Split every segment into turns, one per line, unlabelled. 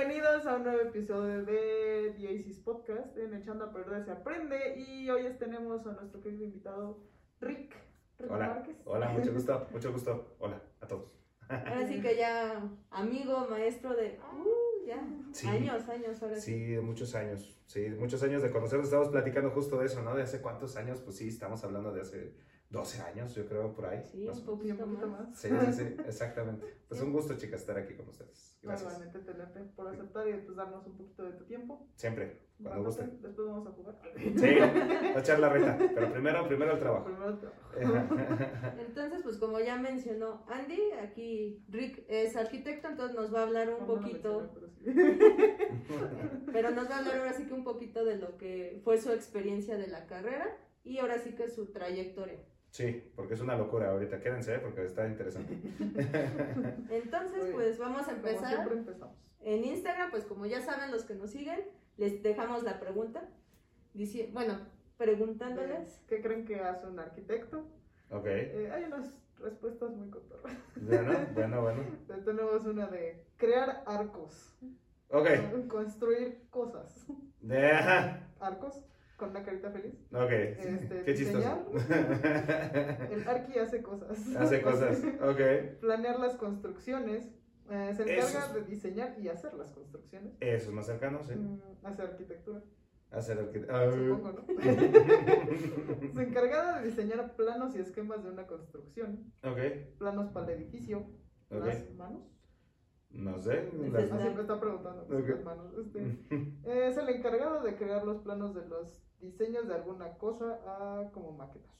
bienvenidos a un nuevo episodio de The Podcast en Echando a Perder se Aprende y hoy tenemos a nuestro querido invitado Rick, Rick
Hola,
Márquez.
hola, mucho gusto, mucho gusto. Hola a todos.
Ahora sí que ya amigo, maestro de uh, ya
Sí.
años, años ahora sí.
Sí, muchos años, sí, muchos años de conocernos. Estamos platicando justo de eso, ¿no? De hace cuántos años, pues sí, estamos hablando de hace 12 años, yo creo, por ahí.
Sí,
más
un poquito
poquito
más.
más.
Sí, sí, sí, exactamente. Pues un gusto, chicas, estar aquí con ustedes. Gracias.
Igualmente, Telepe, por aceptar y pues darnos un poquito de tu tiempo.
Siempre, cuando gusten.
Después vamos a jugar.
Sí, a echar la reta, pero primero, primero el trabajo.
Primero el trabajo.
Entonces, pues como ya mencionó Andy, aquí Rick es arquitecto, entonces nos va a hablar un
No, no me
poquito,
mencioné, pero sí.
pero nos va a hablar ahora sí que un poquito de lo que fue su experiencia de la carrera y ahora sí que su trayectoria.
Sí, porque es una locura ahorita. Quédense, ¿eh? porque está interesante.
Entonces,
Muy
pues vamos a empezar.
siempre empezamos.
En Instagram, pues como ya saben los que nos siguen, les dejamos la pregunta. Dici- bueno, preguntándoles.
¿Qué creen que hace un arquitecto?
Ok,
Eh, hay unas respuestas muy cotorras.
bueno, bueno, bueno.
Tenemos una de crear arcos.
Ok,
Construir cosas.
ajá,
Arcos con una carita feliz.
ok,
Este,
qué chistoso.
El arqui hace cosas.
Hace cosas, ok.
Planear las construcciones. eh, se encarga
Eso.
de diseñar y hacer las construcciones.
Eso es más cercano, sí.
Mm, hacer arquitectura,
Hacer arquitectura.
supongo, ¿no? se encarga de diseñar planos y esquemas de una construcción.
ok,
Planos para el edificio. Las manos.
No sé.
Es
Ah, siempre está preguntando.
Ok.
Las manos. Este, eh, es el encargado de crear los planos de los diseños de alguna cosa ah, como maquetas.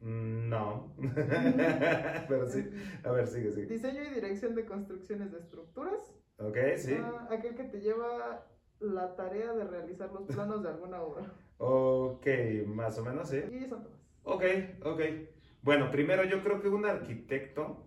Mm, No. Pero sí. A ver, sigue, sigue.
Diseño y dirección de construcciones de estructuras.
Ok, sí.
Ah, aquel que te lleva la tarea de realizar los planos de alguna obra.
Ok, más o menos, sí.
Y son todas.
Ok, ok. Bueno, primero yo creo que un arquitecto,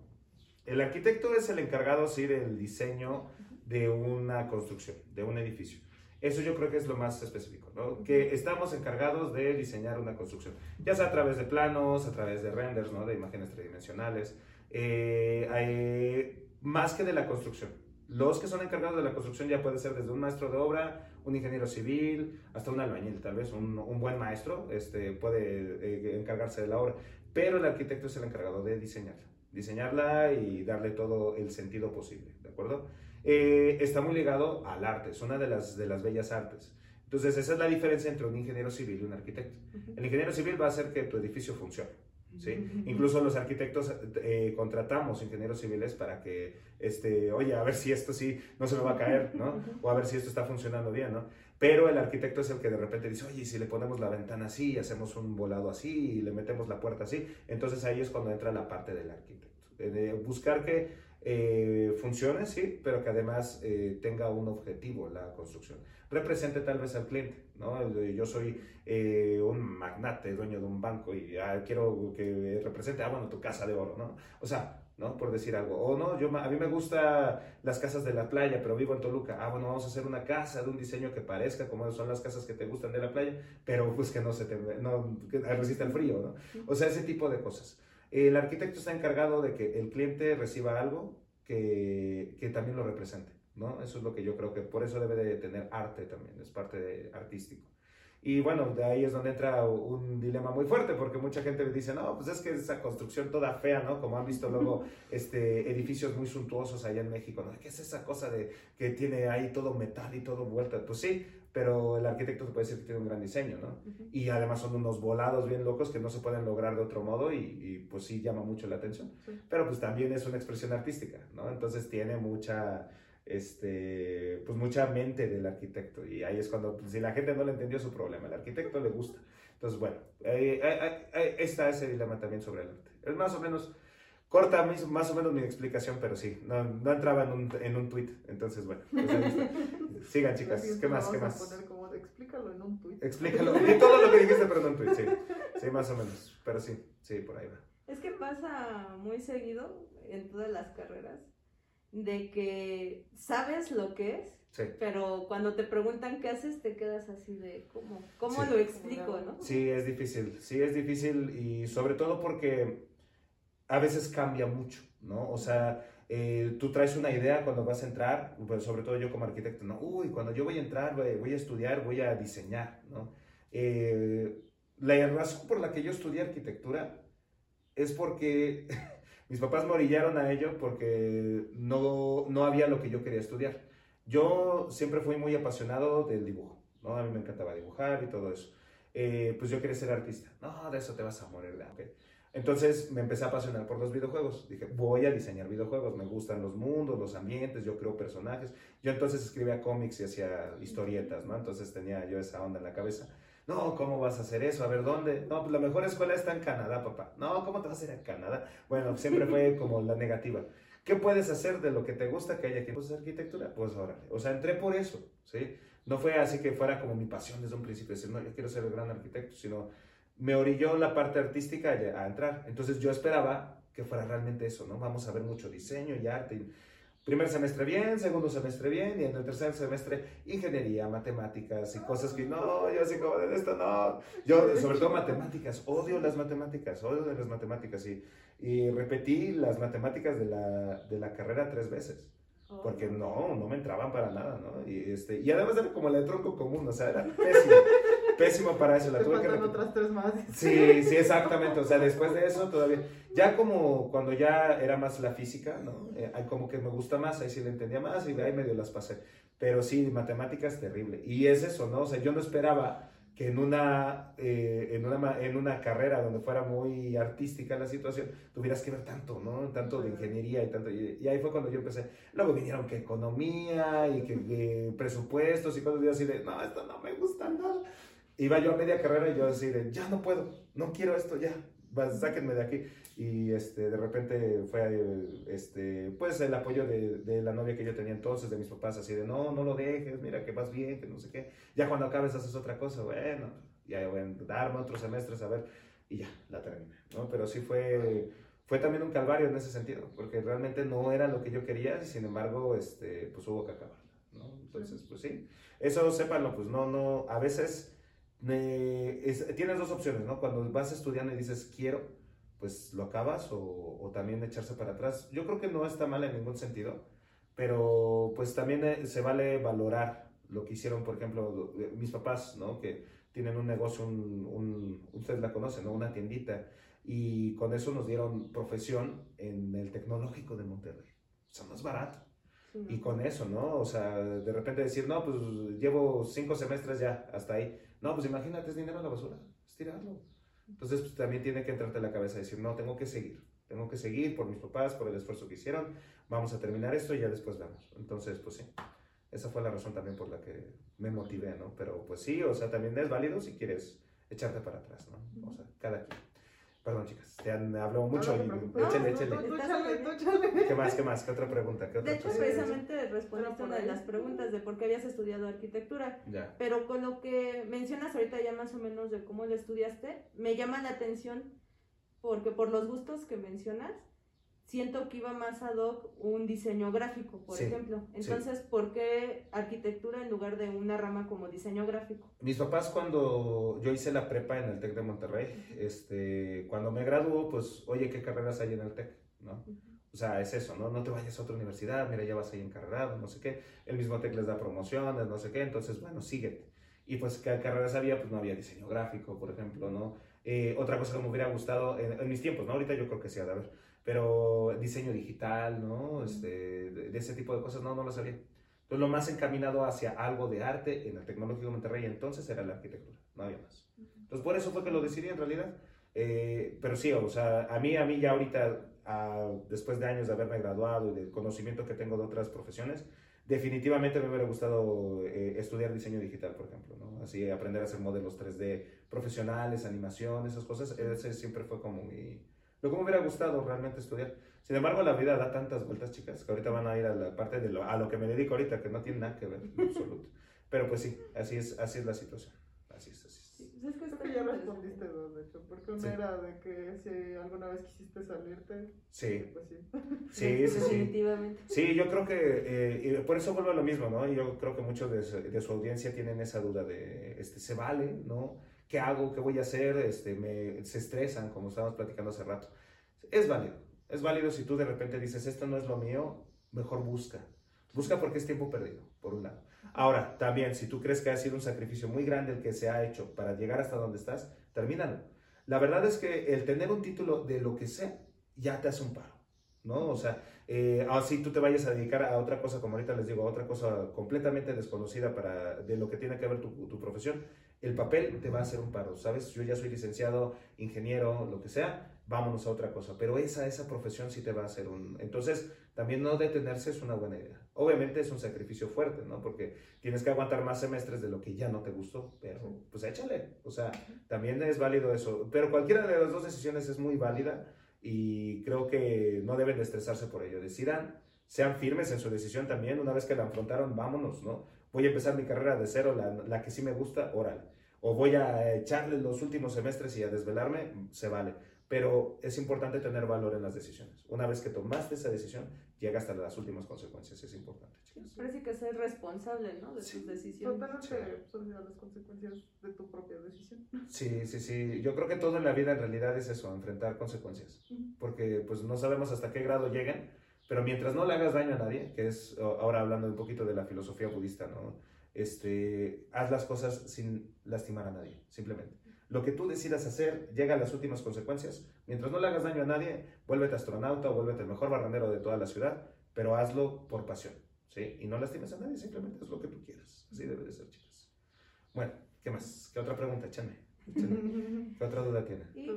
el arquitecto es el encargado, sí, del diseño de una construcción, de un edificio. Eso yo creo que es lo más específico, ¿no? Que estamos encargados de diseñar una construcción, ya sea a través de planos, a través de renders, ¿no? De imágenes tridimensionales, eh, hay- más que de la construcción. Los que son encargados de la construcción ya puede ser desde un maestro de obra, un ingeniero civil, hasta un albañil, tal vez, un, un buen maestro este, puede eh, encargarse de la obra, pero el arquitecto es el encargado de diseñarla, diseñarla y darle todo el sentido posible, ¿de acuerdo? Eh, está muy ligado al arte, es una de las, de las bellas artes. Entonces, esa es la diferencia entre un ingeniero civil y un arquitecto. El ingeniero civil va a hacer que tu edificio funcione. ¿sí? Incluso los arquitectos eh, contratamos ingenieros civiles para que, este, oye, a ver si esto sí no se me va a caer, ¿no? O a ver si esto está funcionando bien, ¿no? Pero el arquitecto es el que de repente dice, oye, si le ponemos la ventana así, hacemos un volado así y le metemos la puerta así, entonces ahí es cuando entra la parte del arquitecto. De- de buscar que eh, funcione, sí, pero que además eh, tenga un objetivo la construcción. Represente tal vez al cliente, ¿no? Yo soy eh, un magnate, dueño de un banco y ah, quiero que represente, ah, bueno, tu casa de oro, ¿no? O sea, ¿no? Por decir algo. O no, yo, a mí me gustan las casas de la playa, pero vivo en Toluca. Ah, bueno, vamos a hacer una casa de un diseño que parezca como son las casas que te gustan de la playa, pero pues que no se te, no, que resista el frío, ¿no? O sea, ese tipo de cosas. El arquitecto está encargado de que el cliente reciba algo que, que también lo represente, ¿no? Eso es lo que yo creo que por eso debe de tener arte también, es parte de artístico. Y bueno, de ahí es donde entra un dilema muy fuerte, porque mucha gente dice, no, pues es que esa construcción toda fea, ¿no? Como han visto luego este, edificios muy suntuosos allá en México, ¿no? ¿Qué es esa cosa de que tiene ahí todo metal y todo vuelta? Pues sí, pero el arquitecto te puede decir que tiene un gran diseño, ¿no? Y además son unos volados bien locos que no se pueden lograr de otro modo y, y, pues sí llama mucho la atención.
Sí.
Pero pues también es una expresión artística, ¿no? Entonces tiene mucha, este, pues mucha mente del arquitecto y ahí es cuando, pues, si la gente no le entendió su problema, el arquitecto le gusta. Entonces, bueno, eh, está ese dilema también sobre el arte. Es más o menos, corta más o menos mi explicación, pero sí, no, no entraba en un, en un tweet. Entonces, bueno, pues ahí está. Sigan chicas, ¿qué
que
más? ¿Qué más?
poner como de, explícalo en un tweet.
Explícalo. Y todo lo que dijiste, pero no en tweet, sí. Sí, más o menos. Pero sí, sí, por ahí va.
Es que pasa muy seguido en todas las carreras de que sabes lo que es,
Sí.
pero cuando te preguntan qué haces te quedas así de cómo, cómo
Sí.
lo explico, ¿no?
Sí, es difícil. Sí, es difícil y sobre todo porque a veces cambia mucho, ¿no? O sea, eh, tú traes una idea cuando vas a entrar, pues, sobre todo yo como arquitecto, ¿no? Uy, cuando yo voy a entrar, voy, a estudiar, voy a diseñar, ¿no? Eh, la razón por la que yo estudié arquitectura es porque mis papás me orillaron a ello porque no, no había lo que yo quería estudiar. Yo siempre fui muy apasionado del dibujo, ¿no? A mí me encantaba dibujar y todo eso. Eh, pues yo quería ser artista. No, de eso te vas a morir, okay. Entonces me empecé a apasionar por los videojuegos. Dije, voy a diseñar videojuegos. Me gustan los mundos, los ambientes, yo creo personajes. Yo entonces escribía cómics y hacía historietas, ¿no? Entonces tenía yo esa onda en la cabeza. No, ¿cómo vas a hacer eso? A ver, ¿dónde? No, pues la mejor escuela está en Canadá, papá. No, ¿cómo te vas a ir a Canadá? Bueno, siempre fue como la negativa. ¿Qué puedes hacer de lo que te gusta que haya aquí? Pues arquitectura. Pues órale. O sea, entré por eso, ¿sí? No fue así que fuera como mi pasión desde un principio, decir, no, yo quiero ser el gran arquitecto, sino me orilló la parte artística a entrar. Entonces yo esperaba que fuera realmente eso, ¿no? Vamos a ver mucho diseño y arte. Primer semestre bien, segundo semestre bien, y en el tercer semestre ingeniería, matemáticas y cosas que no, yo así como de esto no. Yo, sobre todo matemáticas, odio las matemáticas, odio de las matemáticas. Y, y repetí las matemáticas de la, de la carrera tres veces. Porque no, no me entraban para nada, ¿no? Y, este, y además era como la de tronco común, o sea, era pésimo, pésimo para eso. La
tuve que otras tres más.
Sí, sí, exactamente, o sea, después de eso todavía, ya como cuando ya era más la física, ¿no? Eh, como que me gusta más, ahí sí le entendía más y ahí medio las pasé. Pero sí, matemáticas terrible. Y es eso, ¿no? O sea, yo no esperaba que en una, eh, en, una, en una carrera donde fuera muy artística la situación, tuvieras que ver tanto, ¿no? Tanto de ingeniería y tanto. Y, ahí fue cuando yo empecé. Luego vinieron que economía y que, presupuestos y cosas yo así de, no, esto no me gusta. Iba yo a media carrera y yo así de, ya no puedo, no quiero esto, ya, sáquenme de aquí y este, de repente fue este, pues el apoyo de, la novia que yo tenía entonces, de mis papás, así de no, no lo dejes, mira que vas bien, que no sé qué, ya cuando acabes haces otra cosa, bueno, ya voy a darme otros semestres a ver, y ya, la terminé, ¿no? Pero sí fue, fue también un calvario en ese sentido, porque realmente no era lo que yo quería, sin embargo, este, pues hubo que acabarla. Entonces, pues sí, eso sépanlo, pues no, no, a veces tienes dos opciones, ¿no? Cuando vas estudiando y dices quiero, pues lo acabas o, también echarse para atrás. Yo creo que no está mal en ningún sentido, pero pues también eh, se vale valorar lo que hicieron, por ejemplo, eh, mis papás, ¿no? Que tienen un negocio, un, un, ustedes la conocen, ¿no? Una tiendita, y con eso nos dieron profesión en el tecnológico de Monterrey. O sea, más barato. Y con eso, ¿no? O sea, de repente decir, no, pues llevo cinco semestres ya, hasta ahí. No, pues imagínate, es dinero a la basura, es tirarlo. Entonces, pues, también tiene que entrarte en la cabeza decir, no, tengo que seguir, tengo que seguir por mis papás, por el esfuerzo que hicieron, vamos a terminar esto y ya después vemos. Entonces, pues sí, esa fue la razón también por la que me motivé, ¿no? Pero pues sí, o sea, también es válido si quieres echarte para atrás, ¿no? O sea, cada quien. Perdón, chicas, te han hablado mucho
no,
y
échale, échale.
¿Qué más, qué más? ¿Qué otra pregunta? ¿Qué otra
de hecho, precisamente respondiste una de las preguntas de por qué habías estudiado arquitectura.
Ya.
Pero con lo que mencionas ahorita ya más o menos de cómo lo estudiaste, me llama la atención porque por los gustos que mencionas, siento que iba más ad hoc un diseño gráfico, por ejemplo. Entonces, ¿por qué arquitectura en lugar de una rama como diseño gráfico?
Mis papás cuando yo hice la prepa en el TEC de Monterrey, este, cuando me graduó, pues, oye, ¿qué carreras hay en el TEC? ¿no? O sea, es eso, ¿no? No te vayas a otra universidad, mira, ya vas ahí encarregado, no sé qué. El mismo TEC les da promociones, no sé qué, entonces, bueno, síguete. Y pues, ¿qué carreras había? Pues no había diseño gráfico, por ejemplo, ¿no? Eh, otra cosa que me hubiera gustado en, en, mis tiempos, ¿no? Ahorita yo creo que sí de haber pero diseño digital, ¿no? Este, de, ese tipo de cosas, no, no lo sabía. Entonces, lo más encaminado hacia algo de arte en el Tecnológico de Monterrey entonces era la arquitectura, no había más. Entonces, por eso fue que lo decidí en realidad. Eh, pero sí, o sea, a mí, a mí ya ahorita, después de años de haberme graduado y del conocimiento que tengo de otras profesiones, definitivamente me hubiera gustado eh, estudiar diseño digital, por ejemplo, ¿no? Así aprender a hacer modelos 3D profesionales, animación, esas cosas, ese siempre fue como mi, lo que me hubiera gustado realmente estudiar. Sin embargo, la vida da tantas vueltas, chicas, que ahorita van a ir a la parte de lo, a lo que me dedico ahorita, que no tiene nada que ver en absoluto. Pero pues sí, así es, así es la situación. Así es, así es.
Sí, pues es que, es que ya respondiste dos, de hecho, porque una era de que si alguna vez quisiste salirte.
Sí.
Pues sí.
Sí, sí, sí.
Definitivamente.
Sí, yo creo que, eh, por eso vuelvo a lo mismo, ¿no? Yo creo que muchos de, de su audiencia tienen esa duda de, este, ¿se vale, no? ¿Qué hago? ¿Qué voy a hacer? Este, me, se estresan, como estábamos platicando hace rato. Es válido. Es válido si tú de repente dices, esto no es lo mío, mejor busca. Busca porque es tiempo perdido, por un lado. Ahora, también, si tú crees que ha sido un sacrificio muy grande el que se ha hecho para llegar hasta donde estás, termínalo. La verdad es que el tener un título de lo que sea ya te hace un paro, ¿no? O sea, eh, así tú te vayas a dedicar a otra cosa, como ahorita les digo, a otra cosa completamente desconocida para, de lo que tiene que ver tu, tu profesión, el papel te va a hacer un paro, ¿sabes? Yo ya soy licenciado, ingeniero, lo que sea, vámonos a otra cosa, pero esa, esa profesión sí te va a hacer un... Entonces, también no detenerse es una buena idea. Obviamente es un sacrificio fuerte, ¿no? Porque tienes que aguantar más semestres de lo que ya no te gustó, pero pues échale, o sea, también es válido eso, pero cualquiera de las dos decisiones es muy válida y creo que no deben de estresarse por ello, decidan, sean firmes en su decisión también, una vez que la afrontaron, vámonos, ¿no? Voy a empezar mi carrera de cero, la, la que sí me gusta, órale o voy a echarle los últimos semestres y a desvelarme, se vale. Pero es importante tener valor en las decisiones. Una vez que tomaste esa decisión, llega hasta las últimas consecuencias. Es importante, chicas.
Parece que ser responsable, ¿no? De
Sí.
tus decisiones.
Totalmente son las consecuencias de tu propia decisión.
Sí, sí, sí. Yo creo que todo en la vida en realidad es eso, enfrentar consecuencias. Porque pues no sabemos hasta qué grado lleguen, pero mientras no le hagas daño a nadie, que es ahora hablando un poquito de la filosofía budista, ¿no? Este, haz las cosas sin lastimar a nadie, simplemente. Lo que tú decidas hacer llega a las últimas consecuencias. Mientras no le hagas daño a nadie, vuélvete astronauta o vuélvete el mejor barrendero de toda la ciudad, pero hazlo por pasión, ¿sí? Y no lastimes a nadie, simplemente haz lo que tú quieras. Así debe de ser, chicas. Bueno, ¿qué más? ¿Qué otra pregunta? Échame. échame. ¿Qué otra duda tiene?
Y,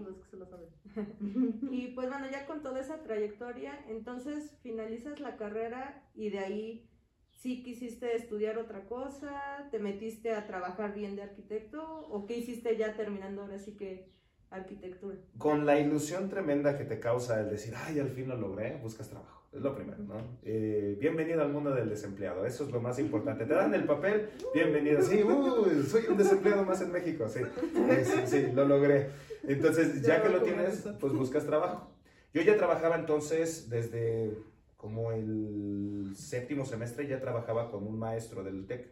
saben.
y pues bueno, ya con toda esa trayectoria, entonces finalizas la carrera y de ahí sí quisiste estudiar otra cosa, te metiste a trabajar bien de arquitecto o qué hiciste ya terminando ahora sí que arquitectura.
Con la ilusión tremenda que te causa el decir, ay, al fin lo logré, buscas trabajo. Es lo primero, ¿no? Eh, bienvenido al mundo del desempleado, eso es lo más importante. Te dan el papel, bienvenido. Sí, uy, soy un desempleado más en México, sí. Eh, sí, sí, lo logré. Entonces, ya que
lo
tienes, pues buscas trabajo. Yo ya trabajaba entonces desde como el séptimo semestre, ya trabajaba con un maestro del TEC.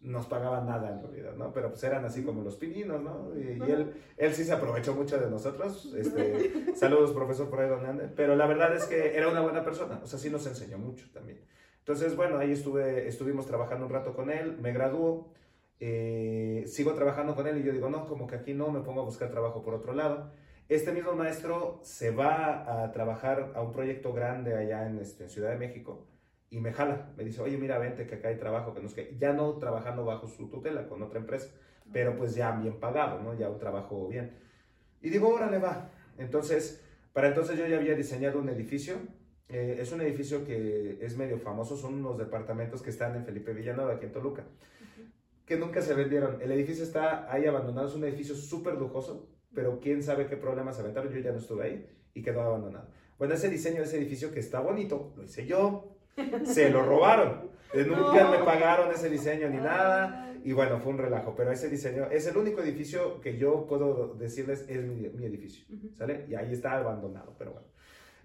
Nos pagaban nada en realidad, ¿no? Pero pues eran así como los pininos, ¿no? Y, y él, él sí se aprovechó mucho de nosotros. Este, saludos, profesor, por ahí donde ande. Pero la verdad es que era una buena persona. O sea, sí nos enseñó mucho también. Entonces, bueno, ahí estuve, estuvimos trabajando un rato con él. Me graduó. eh, sigo trabajando con él y yo digo, no, como que aquí no, me pongo a buscar trabajo por otro lado. Este mismo maestro se va a trabajar a un proyecto grande allá en, este, en Ciudad de México y me jala. Me dice, oye, mira, vente que acá hay trabajo. Que nos que Ya no trabajando bajo su tutela con otra empresa, pero pues ya bien pagado, ¿no? Ya un trabajo bien. Y digo, órale, va. Entonces, para entonces yo ya había diseñado un edificio. Eh, es un edificio que es medio famoso, son unos departamentos que están en Felipe Villanueva, aquí en Toluca, que nunca se vendieron. El edificio está ahí abandonado, es un edificio súper lujoso, pero quién sabe qué problemas aventaron, yo ya no estuve ahí y quedó abandonado. Bueno, ese diseño de ese edificio que está bonito, lo hice yo, se lo robaron. Nunca
No.
me pagaron ese diseño ni nada. Y bueno, fue un relajo, pero ese diseño es el único edificio que yo puedo decirles es mi, mi edificio. ¿sale? Y ahí está abandonado, pero bueno.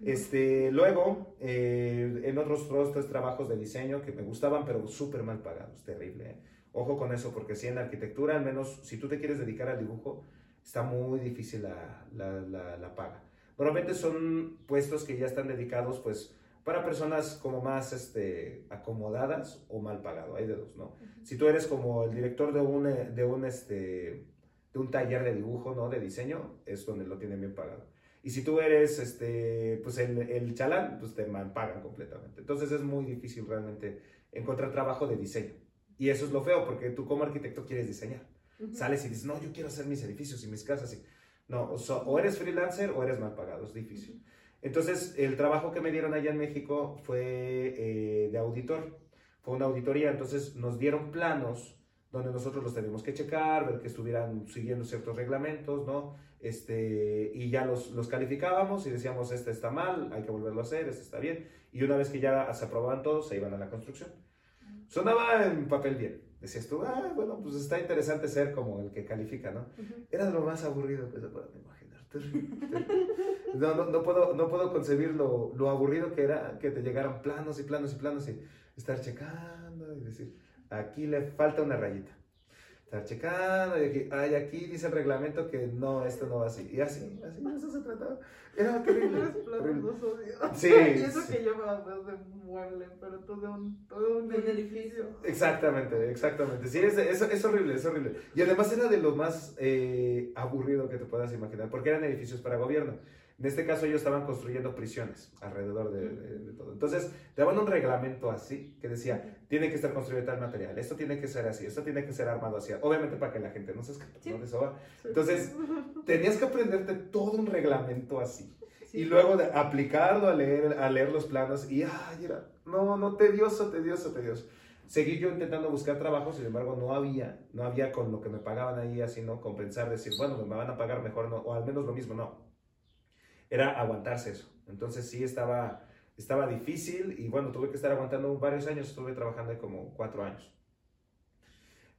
Este, luego, eh, en otros, otros tres trabajos de diseño que me gustaban, pero súper mal pagados, terrible. ¿eh? Ojo con eso, porque si en arquitectura, al menos si tú te quieres dedicar al dibujo, está muy difícil la, la, la, la paga. Normalmente son puestos que ya están dedicados, pues, para personas como más este, acomodadas o mal pagado, hay de dos, ¿no? Si tú eres como el director de un, de un, este, de un taller de dibujo, ¿no? De diseño, es donde lo tienen bien pagado. Y si tú eres, este, pues, el, el chalán, pues te mal pagan completamente. Entonces es muy difícil realmente encontrar trabajo de diseño. Y eso es lo feo, porque tú como arquitecto quieres diseñar. Sales y dices, no, yo quiero hacer mis edificios y mis casas. Y... No, o, so- o eres freelancer o eres mal pagado, es difícil. Entonces, el trabajo que me dieron allá en México fue eh, de auditor. Fue una auditoría, entonces nos dieron planos donde nosotros los teníamos que checar, ver que estuvieran siguiendo ciertos reglamentos, ¿no? Este, y ya los, los calificábamos y decíamos, este está mal, hay que volverlo a hacer, este está bien. Y una vez que ya se aprobaban todos, se iban a la construcción. Sonaba en papel bien. Decías tú, ah, bueno, pues está interesante ser como el que califica, ¿no? Era lo más aburrido que se puedan imaginar. No, no, no, puedo, no puedo concebir lo, lo aburrido que era que te llegaran planos y planos y planos y estar checando y decir, aquí le falta una rayita. Estar checando, y aquí, ay, aquí dice el reglamento que no, esto no va así. Y así, así, eso se trataba. Era terrible. Sí,
Y eso
sí.
que yo me hago de mueble, pero todo un, todo un
Un
edificio.
edificio.
Exactamente, exactamente. Sí, es, es, es horrible, es horrible. Y además era de lo más eh, aburrido que te puedas imaginar, porque eran edificios para gobierno. En este caso ellos estaban construyendo prisiones alrededor de, de- de todo. Entonces, te daban un reglamento así, que decía, tiene que estar construido tal material, esto tiene que ser así, esto tiene que ser armado así. Obviamente para que la gente no se escape,
Sí.
¿no? De eso va.
Sí.
Entonces, tenías que aprenderte todo un reglamento así.
Sí.
Y luego de aplicarlo a leer, a leer los planos y, ay, era, no, no, tedioso, tedioso, tedioso. Seguí yo intentando buscar trabajo, sin embargo, no había, no había con lo que me pagaban ahí, así, ¿no? Compensar, decir, bueno, me van a pagar mejor, no, o al menos lo mismo, no. Era aguantarse eso. Entonces sí estaba, estaba difícil y bueno, tuve que estar aguantando varios años, estuve trabajando ahí como cuatro años.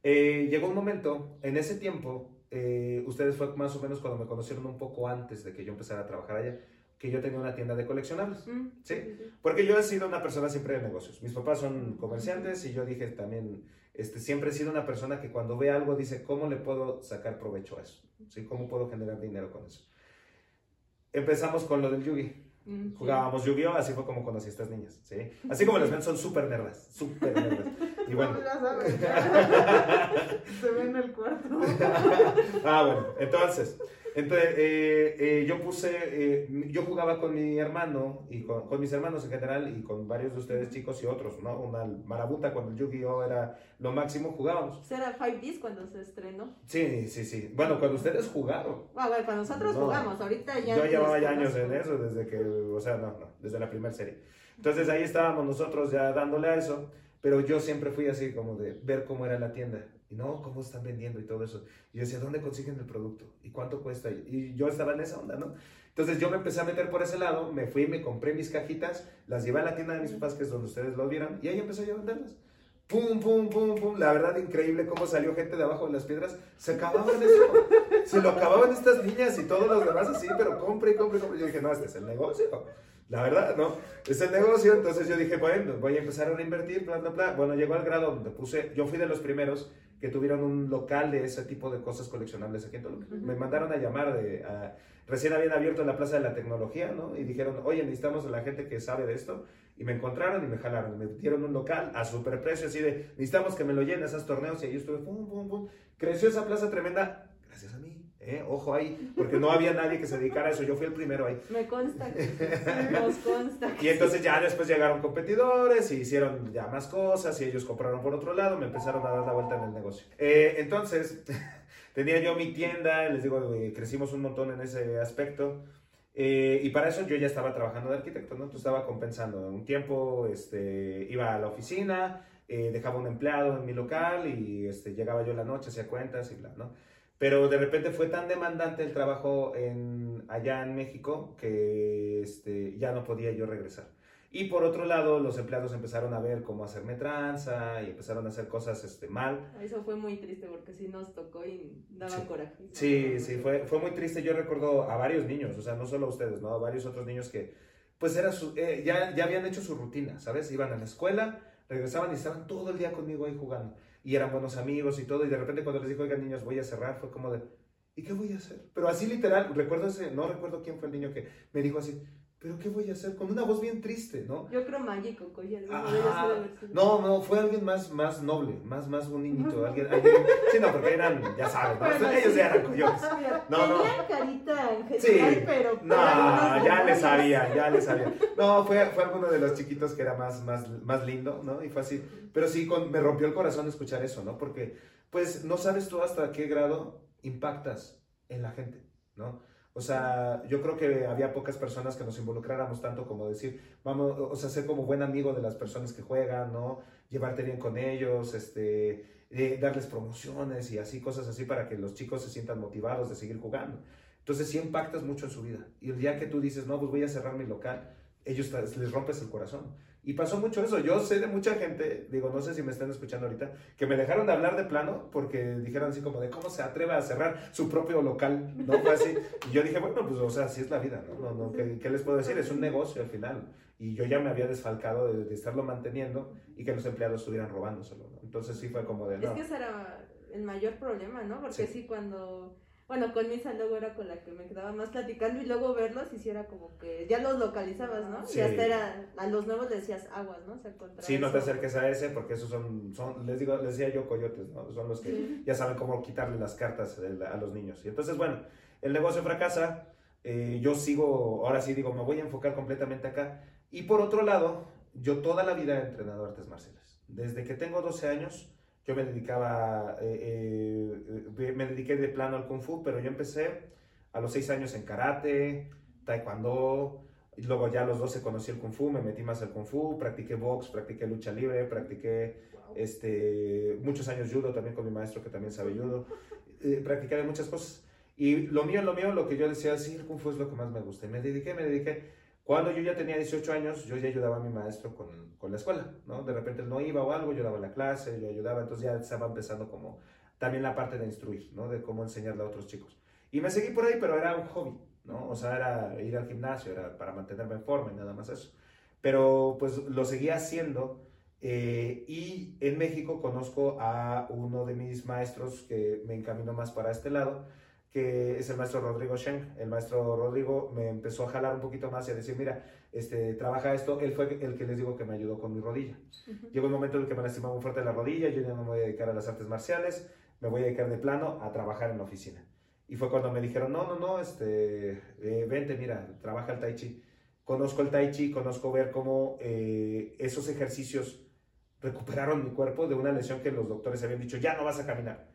Eh, llegó un momento, en ese tiempo, eh, ustedes fue más o menos cuando me conocieron un poco antes de que yo empezara a trabajar allá, que yo tenía una tienda de coleccionables.
Mm,
Sí. Porque yo he sido una persona siempre de negocios. Mis papás son comerciantes y yo dije también, este, siempre he sido una persona que cuando ve algo dice, ¿cómo le puedo sacar provecho a eso? ¿Sí? ¿Cómo puedo generar dinero con eso? Empezamos con lo del Yugi.
Mm, sí.
Jugábamos Yu-Gi-Oh! Así fue como conocí a estas niñas, ¿sí? Así como las ven, son súper nerdas, súper nerdas. Y bueno.
No, sabes. Se ve en el cuarto.
ah, bueno, entonces, entonces eh, eh, yo puse, eh, yo jugaba con mi hermano y con, con mis hermanos en general y con varios de ustedes chicos y otros, ¿no? Una marabunta cuando el Yu-Gi-Oh! era lo máximo, jugábamos.
Pues era 5Ds cuando se estrenó.
Sí, sí, sí. Bueno, cuando ustedes jugaron.
Ah, bueno, cuando nosotros
No.
jugamos, ahorita ya.
Yo llevaba ya años en eso, desde que, o sea, no, no, desde la primera serie. Entonces ahí estábamos nosotros ya dándole a eso, pero yo siempre fui así como de ver cómo era la tienda y no, cómo están vendiendo y todo eso. Y yo decía, ¿dónde consiguen el producto? ¿Y cuánto cuesta? Y yo estaba en esa onda, ¿no? Entonces yo me empecé a meter por ese lado, me fui, me compré mis cajitas, las llevé a la tienda de mis papás, que es donde ustedes lo vieron, y ahí empecé yo a venderlas. Pum, pum, pum, pum. La verdad, increíble cómo salió gente de abajo de las piedras. Se acababan eso. Se lo acababan estas niñas y todos los demás así, pero compre compre compre. Yo dije, no, este es el negocio. La verdad, ¿no? Es el negocio. Entonces yo dije, bueno, voy a empezar a reinvertir, bla, bla, bla. Bueno, llegó al grado donde puse, yo fui de los primeros que tuvieron un local de ese tipo de cosas coleccionables aquí en Toluca.
Ujú.
Me mandaron a llamar de, a- recién habían abierto la Plaza de la Tecnología, ¿no? Y dijeron, oye, necesitamos a la gente que sabe de esto. Y me encontraron y me jalaron. Me dieron un local a superprecio, así de, necesitamos que me lo llenen esos torneos. Y ahí estuve, pum, pum, pum. Creció esa plaza tremenda, gracias a mí. ¿Eh? Ojo ahí, porque no había nadie que se dedicara a eso. Yo fui el primero ahí.
Me consta nos consta.
Y entonces ya después llegaron competidores y hicieron ya más cosas y ellos compraron por otro lado, me empezaron a dar la vuelta en el negocio. Eh, entonces, tenía yo mi tienda, les digo, eh, crecimos un montón en ese aspecto. y para eso yo ya estaba trabajando de arquitecto, ¿no? Entonces estaba compensando. Un tiempo este, iba a la oficina, dejaba un empleado en mi local y este, llegaba yo en la noche, hacía cuentas y bla, ¿no? Pero de repente fue tan demandante el trabajo en, allá en México que este, ya no podía yo regresar. Y por otro lado, los empleados empezaron a ver cómo hacerme tranza y empezaron a hacer cosas este, mal.
Eso fue muy triste porque sí nos tocó y daba
Sí.
coraje.
Sí, sí, fue, fue muy triste. Yo recuerdo a varios niños, o sea, no solo a ustedes, ¿no? A varios otros niños que, pues, era su, eh, ya, ya habían hecho su rutina, ¿sabes? Iban a la escuela, regresaban y estaban todo el día conmigo ahí jugando. Y eran buenos amigos y todo. Y de repente cuando les dije, oigan, niños, voy a cerrar, fue como de, ¿y qué voy a hacer? Pero así literal, recuerdo ese, no recuerdo quién fue el niño que me dijo así, ¿pero qué voy a hacer? Con una voz bien triste, ¿no?
Yo creo Magic Coya.
Ajá. No, no, fue alguien más, más noble, más, más un niñito, alguien, alguien, sí, no, porque eran, ya saben, ¿no?
Bueno,
ellos
sí.
ya eran coyotes. No, no.
Tenían carita angelical,
Sí.
pero.
No, ya
unos
le
demonios.
sabía, ya le sabía. No, fue, fue alguno de los chiquitos que era más, más, más lindo, ¿no? Y fue así. Pero sí, con- me rompió el corazón escuchar eso, ¿no? Porque, pues, no sabes tú hasta qué grado impactas en la gente, ¿no? O sea, yo creo que había pocas personas que nos involucráramos tanto como decir, vamos, o sea, ser como buen amigo de las personas que juegan, ¿no? Llevarte bien con ellos, este, eh, darles promociones y así, cosas así para que los chicos se sientan motivados de seguir jugando. Entonces sí impactas mucho en su vida. Y el día que tú dices, no, pues voy a cerrar mi local, ellos les rompes el corazón. Y pasó mucho eso. Yo sé de mucha gente, digo, no sé si me están escuchando ahorita, que me dejaron de hablar de plano porque dijeron así como de cómo se atreve a cerrar su propio local. No fue así. Y yo dije, bueno, pues, o sea, así es la vida, ¿no? no, no ¿qué, qué les puedo decir? Es un negocio al final. Y yo ya me había desfalcado de, de estarlo manteniendo y que los empleados estuvieran robándoselo. ¿no? Entonces sí fue como de,
Es
no.
que esa era, el mayor problema, ¿no? Porque
Sí.
sí, cuando, bueno, con Misa luego era con la que me quedaba más platicando y luego verlos hiciera como que ya los localizabas, ¿no?
Sí.
Y hasta era, a los nuevos le decías aguas, ¿no? O sea,
Sí, no te acerques a ese porque esos son, son les digo, les decía yo coyotes, ¿no? Son los que
Sí.
ya saben cómo quitarle las cartas a los niños. Y entonces, bueno, el negocio fracasa, eh, yo sigo, ahora sí digo, me voy a enfocar completamente acá. Y por otro lado, yo toda la vida he entrenado artes marciales. Desde que tengo 12 años, yo me dedicaba, eh, eh, me dediqué de plano al kung fu, pero yo empecé a los 6 años en karate, taekwondo, y luego ya a los 12 conocí el kung fu, me metí más al kung fu, practiqué box, practiqué lucha libre, practiqué
Wow.
este, muchos años judo también con mi maestro que también sabe judo, eh, practiqué de muchas cosas. Y lo mío, lo mío, lo que yo decía, sí, el kung fu es lo que más me gusta. Y me dediqué, me dediqué. Cuando yo ya tenía 18 años, yo ya ayudaba a mi maestro con, con la escuela, ¿no? De repente él no iba o algo, yo daba la clase, yo ayudaba, entonces ya estaba empezando como también la parte de instruir, ¿no? De cómo enseñarle a otros chicos. Y me seguí por ahí, pero era un hobby, ¿no? O sea, era ir al gimnasio, era para mantenerme en forma y nada más eso. Pero pues lo seguía haciendo eh, y en México conozco a uno de mis maestros que me encaminó más para este lado, que es el maestro Rodrigo Sheng. El maestro Rodrigo me empezó a jalar un poquito más y a decir, mira, este, trabaja esto. Él fue el que les digo que me ayudó con mi rodilla.
Ujú.
Llegó el momento en el que me lastimaba muy fuerte la rodilla, yo ya no me voy a dedicar a las artes marciales, me voy a dedicar de plano a trabajar en la oficina. Y fue cuando me dijeron, no, no, no, este, eh, vente, mira, trabaja el tai chi. Conozco el tai chi, conozco ver cómo eh, esos ejercicios recuperaron mi cuerpo de una lesión que los doctores habían dicho, ya no vas a caminar.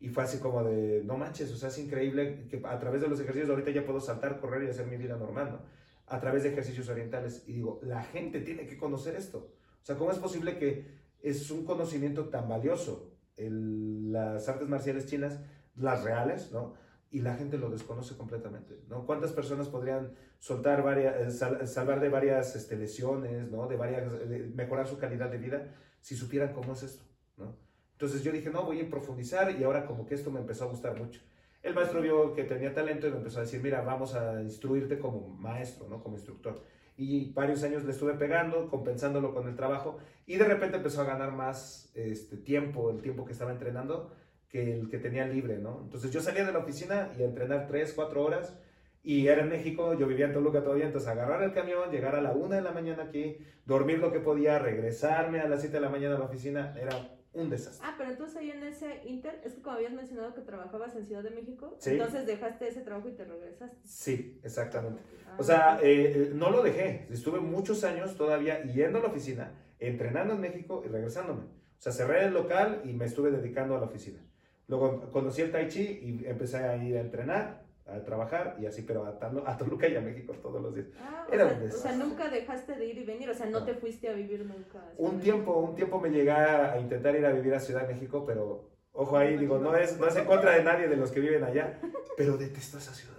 Y fue así como de, no manches, o sea, es increíble que a través de los ejercicios ahorita ya puedo saltar, correr y hacer mi vida normal, ¿no? A través de ejercicios orientales. Y digo, la gente tiene que conocer esto. O sea, ¿cómo es posible que es un conocimiento tan valioso el- las artes marciales chinas, las reales, ¿no? Y la gente lo desconoce completamente, ¿no? ¿Cuántas personas podrían soltar varias, eh, sal- salvar de varias este, lesiones, ¿no? De varias, de mejorar su calidad de vida si supieran cómo es esto, ¿no? Entonces yo dije, no, voy a profundizar y ahora como que esto me empezó a gustar mucho. El maestro vio que tenía talento y me empezó a decir, mira, vamos a instruirte como maestro, ¿no? Como instructor. Y varios años le estuve pegando, compensándolo con el trabajo y de repente empezó a ganar más este, tiempo, el tiempo que estaba entrenando, que el que tenía libre, ¿no? Entonces yo salía de la oficina y a entrenar 3, 4 horas y era en México, yo vivía en Toluca todavía, entonces agarrar el camión, llegar a la 1 de la mañana aquí, dormir lo que podía, regresarme a las 7 de la mañana a la oficina, era un desastre.
Ah, pero entonces ahí en ese Inter, es que como habías mencionado que trabajabas en Ciudad de México,
Sí.
entonces dejaste ese trabajo y te regresaste.
Sí, exactamente.
Ah,
O sea,
ok.
eh, eh, no lo dejé. Estuve muchos años todavía yendo a la oficina, entrenando en México y regresándome. O sea, cerré el local y me estuve dedicando a la oficina. Luego conocí el Tai Chi y empecé a ir a entrenar, a trabajar y así, pero a, a Toluca y a México todos los días.
Ah, o,
era
sea,
un
o sea, nunca dejaste de ir y venir, o sea, no
No.
te fuiste a vivir nunca.
Un tiempo, un tiempo me llegué a intentar ir a vivir a Ciudad de México, pero ojo ahí, digo, no es, no es en contra de nadie de los que viven allá, pero detesto esa ciudad.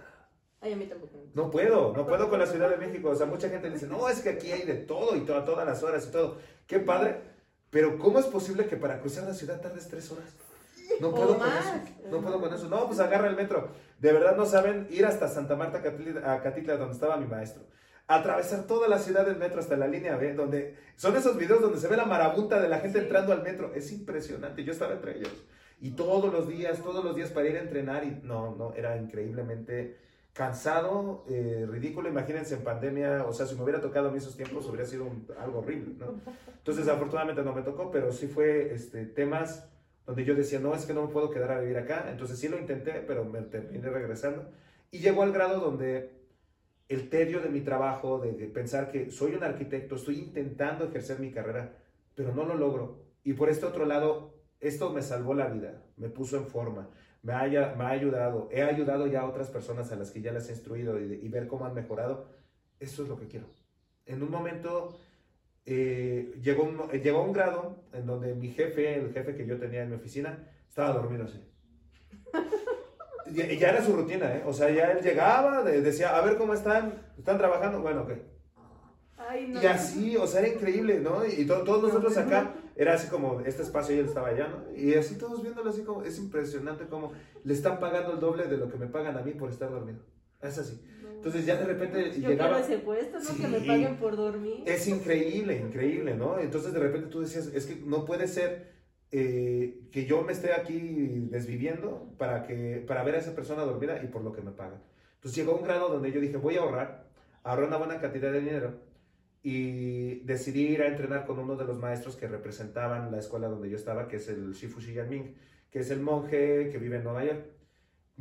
Ay, a mí tampoco.
No puedo, no puedo con la Ciudad de México. O sea, mucha gente dice, no, es que aquí hay de todo y to- todas las horas y todo. Qué padre. Pero ¿cómo es posible que para cruzar la ciudad tardes tres horas? No puedo con eso. No puedo con eso. No, pues agarra el metro. De verdad no saben ir hasta Santa Marta, a Catitla, donde estaba mi maestro. Atravesar toda la ciudad del metro hasta la línea B, donde son esos videos donde se ve la marabunta de la gente
Sí.
entrando al metro. Es impresionante. Yo estaba entre ellos. Y todos los días, todos los días para ir a entrenar y no, no, era increíblemente cansado, eh, ridículo. Imagínense en pandemia, o sea, si me hubiera tocado en esos tiempos hubiera sido un- algo horrible, ¿no? Entonces, afortunadamente no me tocó, pero sí fue este, temas donde yo decía, no, es que no me puedo quedar a vivir acá. Entonces sí lo intenté, pero me terminé regresando. Y llegó al grado donde el tedio de mi trabajo, de, de pensar que soy un arquitecto, estoy intentando ejercer mi carrera, pero no lo logro. Y por este otro lado, esto me salvó la vida, me puso en forma, me, haya, me ha ayudado, he ayudado ya a otras personas a las que ya las he instruido y, y ver cómo han mejorado. Eso es lo que quiero. En un momento eh, llegó, un, eh, llegó a un grado en donde mi jefe, el jefe que yo tenía en mi oficina, estaba dormido. Ya, ya era su rutina, ¿eh? O sea, ya él llegaba, de- decía, a ver cómo están, están trabajando, bueno, ok.
Ay, no.
Y así, o sea, era increíble, ¿no? Y to- todos nosotros acá, era así como este espacio y él estaba allá, ¿no? Y así todos viéndolo así como, es impresionante como le están pagando el doble de lo que me pagan a mí por estar dormido. Es así. Entonces ya de repente
Yo
llegaba...
quiero ese puesto, ¿no? Que me
Sí.
paguen por dormir.
Es increíble, increíble, ¿no? Entonces de repente tú decías, es que no puede ser. eh, que yo me esté aquí desviviendo para, que, para ver a esa persona dormida y por lo que me pagan. Entonces llegó un grado donde yo dije, voy a ahorrar, ahorrar una buena cantidad de dinero y decidí ir a entrenar con uno de los maestros que representaban la escuela donde yo estaba, que es el Shifu Shiyanming, que es el monje que vive en Nueva York.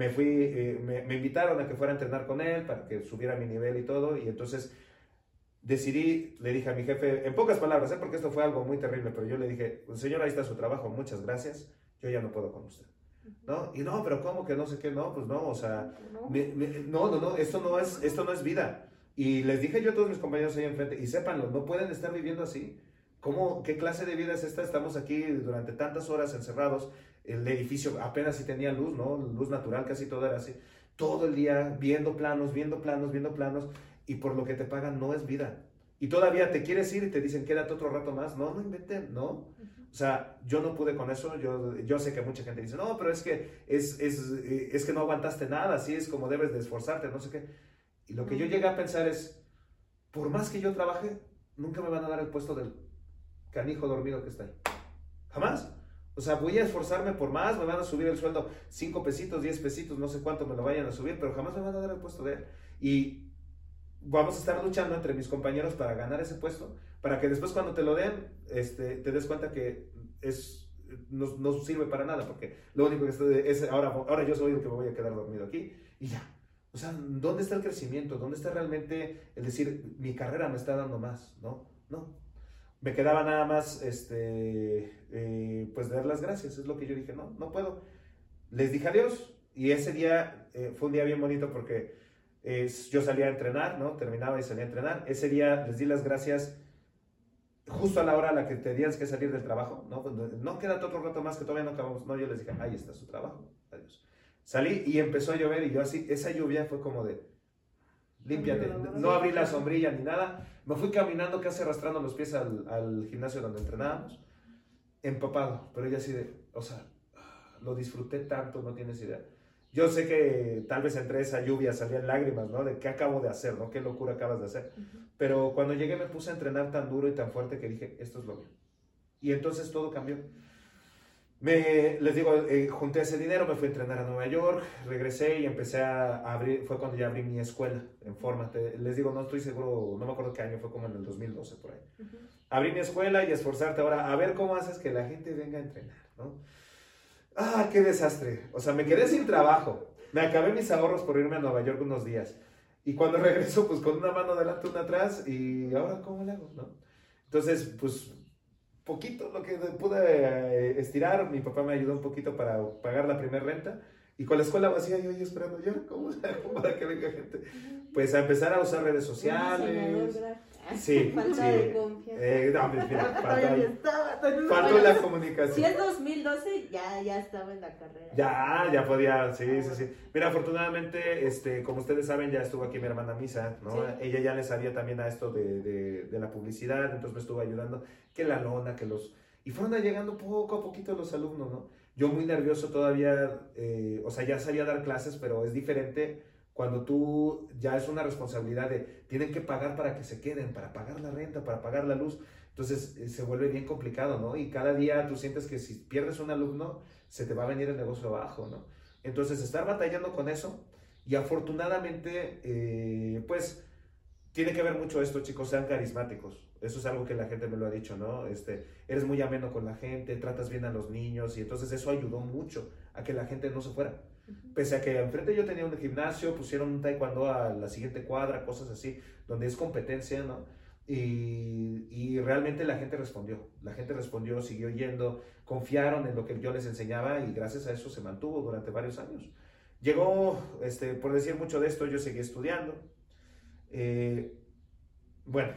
Me fui, eh, me, me invitaron a que fuera a entrenar con él para que subiera mi nivel y todo, y entonces decidí, le dije a mi jefe, en pocas palabras, ¿eh? porque esto fue algo muy terrible, pero yo le dije, señor, ahí está su trabajo, muchas gracias, yo ya no puedo con usted. ¿No? Y no, pero ¿cómo que no sé qué? No, pues no, o sea,
No.
me- me- no, no, no, esto no es, esto no es vida. Y les dije yo a todos mis compañeros ahí enfrente, y sépanlo, no pueden estar viviendo así. ¿Cómo, ¿Qué clase de vida es esta? Estamos aquí durante tantas horas encerrados, el edificio apenas si tenía luz, ¿no? Luz natural, casi todo era así. Todo el día viendo planos, viendo planos, viendo planos, y por lo que te pagan no es vida. Y todavía te quieres ir y te dicen, quédate otro rato más. No, no inventen, ¿no? O sea, yo no pude con eso. Yo, yo sé que mucha gente dice, no, pero es que, es, es, eh, es que no aguantaste nada, así es como debes de esforzarte, no sé qué. Y lo que yo llegué a pensar es, por más que yo trabaje, nunca me van a dar el puesto del canijo dormido que está ahí. Jamás. O sea, voy a esforzarme por más, me van a subir el sueldo 5 pesitos, 10 pesitos, no sé cuánto me lo vayan a subir, pero jamás me van a dar el puesto de él. Y vamos a estar luchando entre mis compañeros para ganar ese puesto, para que después cuando te lo den, este, te des cuenta que es, no, no sirve para nada, porque lo único que estoy es, ahora, ahora yo soy el que me voy a quedar dormido aquí y ya. O sea, ¿dónde está el crecimiento? ¿Dónde está realmente el decir, mi carrera me está dando más? No, no. Me quedaba nada más, este, eh, pues dar las gracias, es lo que yo dije, no, no puedo. Les dije adiós y ese día eh, fue un día bien bonito porque yo salía a entrenar, ¿no? Terminaba y salía a entrenar. Ese día les di las gracias justo a la hora a la que tenías que salir del trabajo, ¿no? No, quédate otro rato más que todavía no acabamos. No, yo les dije, ahí está su trabajo, adiós. Salí y empezó a llover y yo así, esa lluvia fue como de, límpiate. No abrí la sombrilla ni nada. Me fui caminando casi arrastrando los pies al, al gimnasio donde entrenábamos, empapado, pero ya así de, o sea, lo disfruté tanto, no tienes idea. Yo sé que tal vez entre esa lluvia salían lágrimas, ¿no? De qué acabo de hacer, ¿no? Qué locura acabas de hacer. Pero cuando llegué me puse a entrenar tan duro y tan fuerte que dije, esto es lo mío. Y entonces todo cambió. Me, les digo, eh, junté ese dinero, me fui a entrenar a Nueva York, regresé y empecé a abrir, fue cuando ya abrí mi escuela en forma. Te- les digo, no estoy seguro, no me acuerdo qué año, fue como en el 2012 por ahí. Abrí mi escuela y esforzarte ahora a ver cómo haces que la gente venga a entrenar, ¿no? Ah, qué desastre. O sea, me quedé sin trabajo. Me acabé mis ahorros por irme a Nueva York unos días. Y cuando regreso, pues con una mano adelante, una atrás, y ahora, ¿cómo le hago? ¿no? Entonces, pues, poquito lo que pude eh, estirar, mi papá me ayudó un poquito para pagar la primera renta, y con la escuela vacía yo ahí esperando, ¿y ahora cómo hago para que venga gente? Pues a empezar a usar redes sociales. Sí,
Falta
sí.
de confianza.
Eh, no, pues, mira,
estaba, estaba.
la
Si
comunicación.
es 2012, ya, ya estaba en la carrera.
Ya, ya podía, sí, sí, sí. Mira, afortunadamente, este, como ustedes saben, ya estuvo aquí mi hermana Misa, ¿no?
Sí.
Ella ya le sabía también a esto de, de, de la publicidad, entonces me estuvo ayudando, que la lona, que los... Y fueron llegando poco a poquito los alumnos, ¿no? Yo muy nervioso todavía, eh, o sea, ya sabía dar clases, pero es diferente cuando tú ya es una responsabilidad de, tienen que pagar para que se queden, para pagar la renta, para pagar la luz. Entonces eh, se vuelve bien complicado, ¿no? Y cada día tú sientes que si pierdes un alumno, se te va a venir el negocio abajo, ¿no? Entonces, estar batallando con eso y afortunadamente, eh, pues, tiene que ver mucho esto, chicos, sean carismáticos. Eso es algo que la gente me lo ha dicho, ¿no? Este, eres muy ameno con la gente, tratas bien a los niños y entonces eso ayudó mucho a que la gente no se fuera. Pese a que enfrente yo tenía un gimnasio, pusieron un taekwondo a la siguiente cuadra, cosas así, donde es competencia, ¿no? Y, y realmente la gente respondió, la gente respondió, siguió yendo, confiaron en lo que yo les enseñaba y gracias a eso se mantuvo durante varios años. Llegó, este, por decir mucho de esto, yo seguí estudiando. Eh, bueno,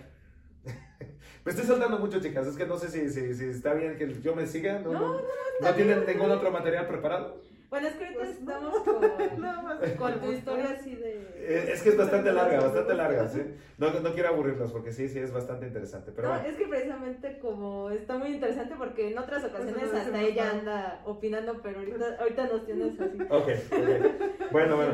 me estoy saltando mucho, chicas, es que no sé si, si, si está bien que yo me siga, ¿no,
No,
no,
no,
¿no tienen ningún otro material preparado.
Bueno, es que ahorita
Pues, no.
estamos con,
Nada más
con tu historia así de...
Es que es bastante larga, bastante larga, ¿sí? No, no quiero aburrirlos porque sí, sí, es bastante interesante. Pero
no,
bueno.
es que precisamente como está muy interesante porque en otras ocasiones
no
hasta ella anda opinando, pero ahorita, ahorita nos tienes así.
Ok, ok. Bueno, bueno.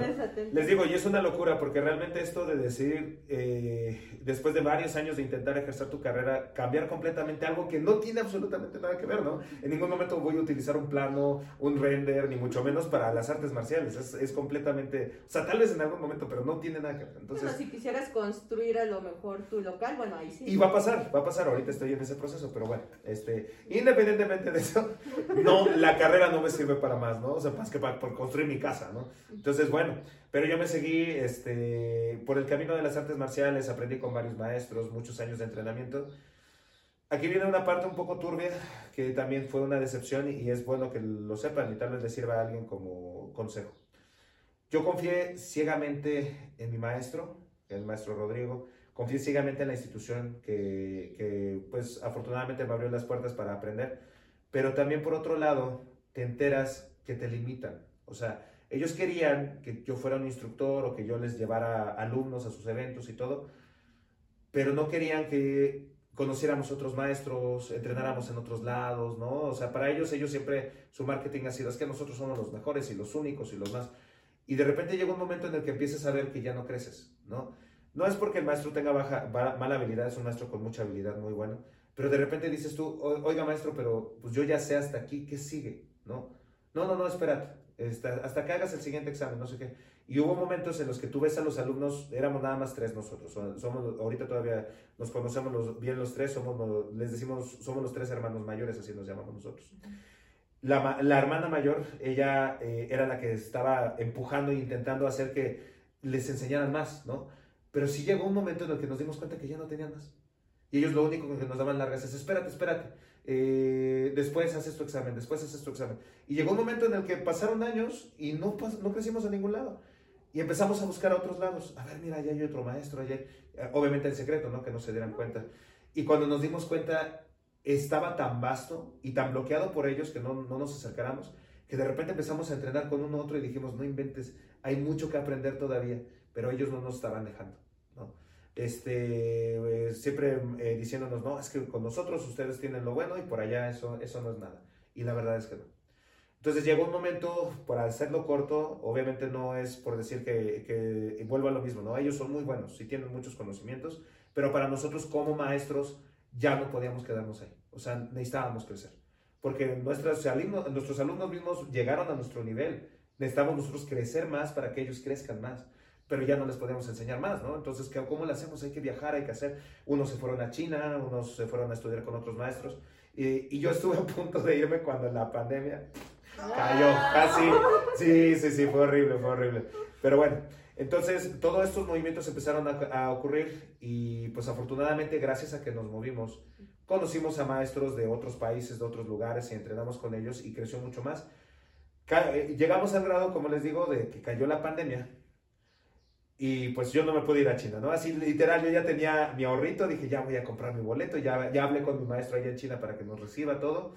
Les digo, y es una locura porque realmente esto de decidir, eh, después de varios años de intentar ejercer tu carrera, cambiar completamente algo que no tiene absolutamente nada que ver, ¿no? En ningún momento voy a utilizar un plano, un render, ni mucho menos para las artes marciales. Es, es completamente, o sea, tal vez en algún momento, pero no tiene nada que ver. Entonces,
Bueno, si quisieras construir a lo mejor tu local, bueno, ahí sí.
y va a pasar, va a pasar, ahorita estoy en ese proceso, pero bueno, este, independientemente de eso, no, la carrera no me sirve para más, ¿no? O sea, más que para, por construir mi casa, ¿no? Entonces, bueno, pero yo me seguí este, por el camino de las artes marciales, aprendí con varios maestros, muchos años de entrenamiento. Aquí viene una parte un poco turbia, que también fue una decepción y es bueno que lo sepan y tal vez le sirva a alguien como consejo. Yo confié ciegamente en mi maestro, el maestro Rodrigo, confié ciegamente en la institución que, que, pues afortunadamente me abrió las puertas para aprender, pero también por otro lado te enteras que te limitan. O sea, ellos querían que yo fuera un instructor o que yo les llevara alumnos a sus eventos y todo, pero no querían que conociéramos otros maestros, entrenáramos en otros lados, ¿no? O sea, para ellos, ellos siempre, su marketing ha sido, es que nosotros somos los mejores y los únicos y los más... Y de repente llega un momento en el que empiezas a ver que ya no creces, ¿no? No es porque el maestro tenga baja, ba- mala habilidad, es un maestro con mucha habilidad, muy bueno, pero de repente dices tú, "O- oiga maestro, pero pues yo ya sé hasta aquí, ¿qué sigue? ¿No? No, no, no, espérate, hasta, que hagas el siguiente examen, no sé qué. Y hubo momentos en los que tú ves a los alumnos, éramos nada más tres nosotros, so- somos, ahorita todavía nos conocemos los- bien los tres, somos, les decimos, somos los tres hermanos mayores, así nos llamamos nosotros. La, la hermana mayor, ella eh, era la que estaba empujando e intentando hacer que les enseñaran más, ¿no? Pero sí llegó un momento en el que nos dimos cuenta que ya no tenían más. Y ellos lo único que nos daban largas es, espérate, espérate, eh, después haces tu examen, después haces tu examen. Y llegó un momento en el que pasaron años y no, no crecimos a ningún lado. Y empezamos a buscar a otros lados. A ver, mira, allá hay otro maestro, allá eh, Obviamente en secreto, ¿no? Que no se dieran cuenta. Y cuando nos dimos cuenta, estaba tan vasto y tan bloqueado por ellos que no, no nos acercáramos, que de repente empezamos a entrenar con uno otro y dijimos, no inventes, hay mucho que aprender todavía, pero ellos no nos estaban dejando, ¿no? Este, eh, siempre eh, diciéndonos, no, es que con nosotros ustedes tienen lo bueno y por allá eso, eso no es nada. Y la verdad es que no. Entonces llegó un momento, para hacerlo corto, obviamente no es por decir que, que vuelvo a lo mismo, ¿no? Ellos son muy buenos, sí tienen muchos conocimientos, pero para nosotros como maestros ya no podíamos quedarnos ahí. O sea, necesitábamos crecer. Porque nuestros alumnos, nuestros alumnos mismos llegaron a nuestro nivel. Necesitamos nosotros crecer más para que ellos crezcan más. Pero ya no les podemos enseñar más, ¿no? Entonces, ¿qué- ¿cómo lo hacemos? Hay que viajar, hay que hacer. Unos se fueron a China, unos se fueron a estudiar con otros maestros. Y, y yo estuve a punto de irme cuando la pandemia cayó, casi. Sí, sí, sí, fue horrible, fue horrible. Pero bueno, entonces todos estos movimientos empezaron a, a ocurrir y pues afortunadamente gracias a que nos movimos, conocimos a maestros de otros países, de otros lugares y entrenamos con ellos y creció mucho más. Eh, Llegamos al grado, como les digo, de que cayó la pandemia y pues yo no me pude ir a China, ¿no? Así literal, yo ya tenía mi ahorrito, dije, ya voy a comprar mi boleto, ya, ya hablé con mi maestro allá en China para que nos reciba todo.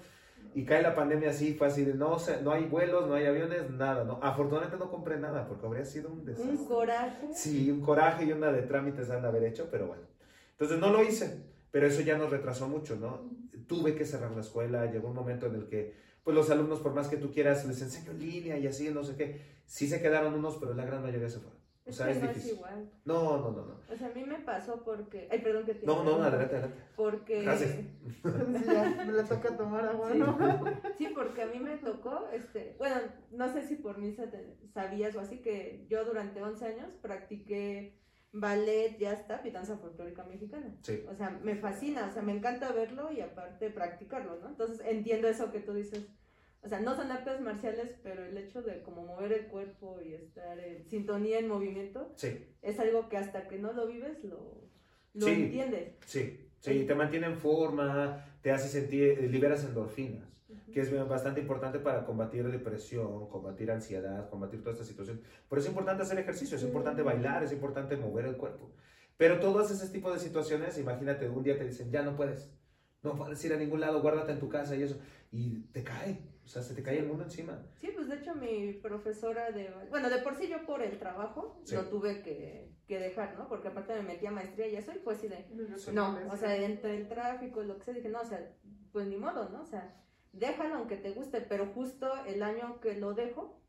Y cae la pandemia así, fue así de no, o sea, no hay vuelos, no hay aviones, nada, ¿no? Afortunadamente no compré nada porque habría sido un desastre.
Un coraje.
Sí, un coraje y una de trámites han de haber hecho, pero bueno. Entonces no lo hice, pero eso ya nos retrasó mucho, ¿no? Tuve que cerrar la escuela, llegó un momento en el que, pues los alumnos, por más que tú quieras, les enseño en línea y así, no sé qué, sí se quedaron unos, pero la gran mayoría se fueron. O
Es que
es
no
difícil.
es igual.
No, no, no, no.
O sea, a mí me pasó porque. Ay, perdón que te.
No, no, adelante, adelante.
Porque.
Gracias.
Sí, ya, me le toca tomar agua,
Sí.
¿no?
Sí, porque a mí me tocó, este, bueno, no sé si por mí sa- sabías o así, que yo durante 11 años practiqué ballet, jazz tap y danza folclórica mexicana.
Sí,
O sea, me fascina, o sea, me encanta verlo y aparte practicarlo, ¿no? Entonces entiendo eso que tú dices. O sea, no son artes marciales, pero el hecho de como mover el cuerpo y estar en sintonía, en movimiento,
sí,
es algo que hasta que no lo vives lo, lo
Sí.
entiendes.
sí. Sí, te mantiene en forma, te hace sentir, liberas endorfinas. que es bastante importante para combatir depresión, combatir ansiedad, combatir toda esta situación. Por eso es importante hacer ejercicio, es importante bailar, es importante mover el cuerpo. Pero todas ese tipo de situaciones, imagínate, un día te dicen, ya no puedes, no puedes ir a ningún lado, guárdate en tu casa y eso. Y te cae, o sea, se te cae el mundo encima.
Sí, pues de hecho mi profesora de... Bueno, de por sí yo por el trabajo
Sí.
lo tuve que, que dejar, ¿no? Porque aparte me metí a maestría y eso y fue así de...
Sí.
No, o sea, entre el tráfico, lo que sea, dije, no, o sea, pues ni modo, ¿no? O sea, déjalo aunque te guste, pero justo el año que lo dejo,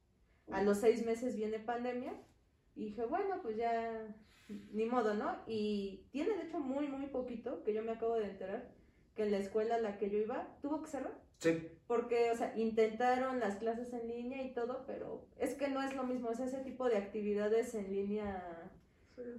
a los seis meses viene pandemia, y dije, bueno, pues ya, ni modo, ¿no? Y tiene de hecho muy, muy poquito, que yo me acabo de enterar, que en la escuela a la que yo iba tuvo que cerrar.
Sí,
Porque, o sea, intentaron las clases en línea y todo, pero es que no es lo mismo, es ese tipo de actividades en línea.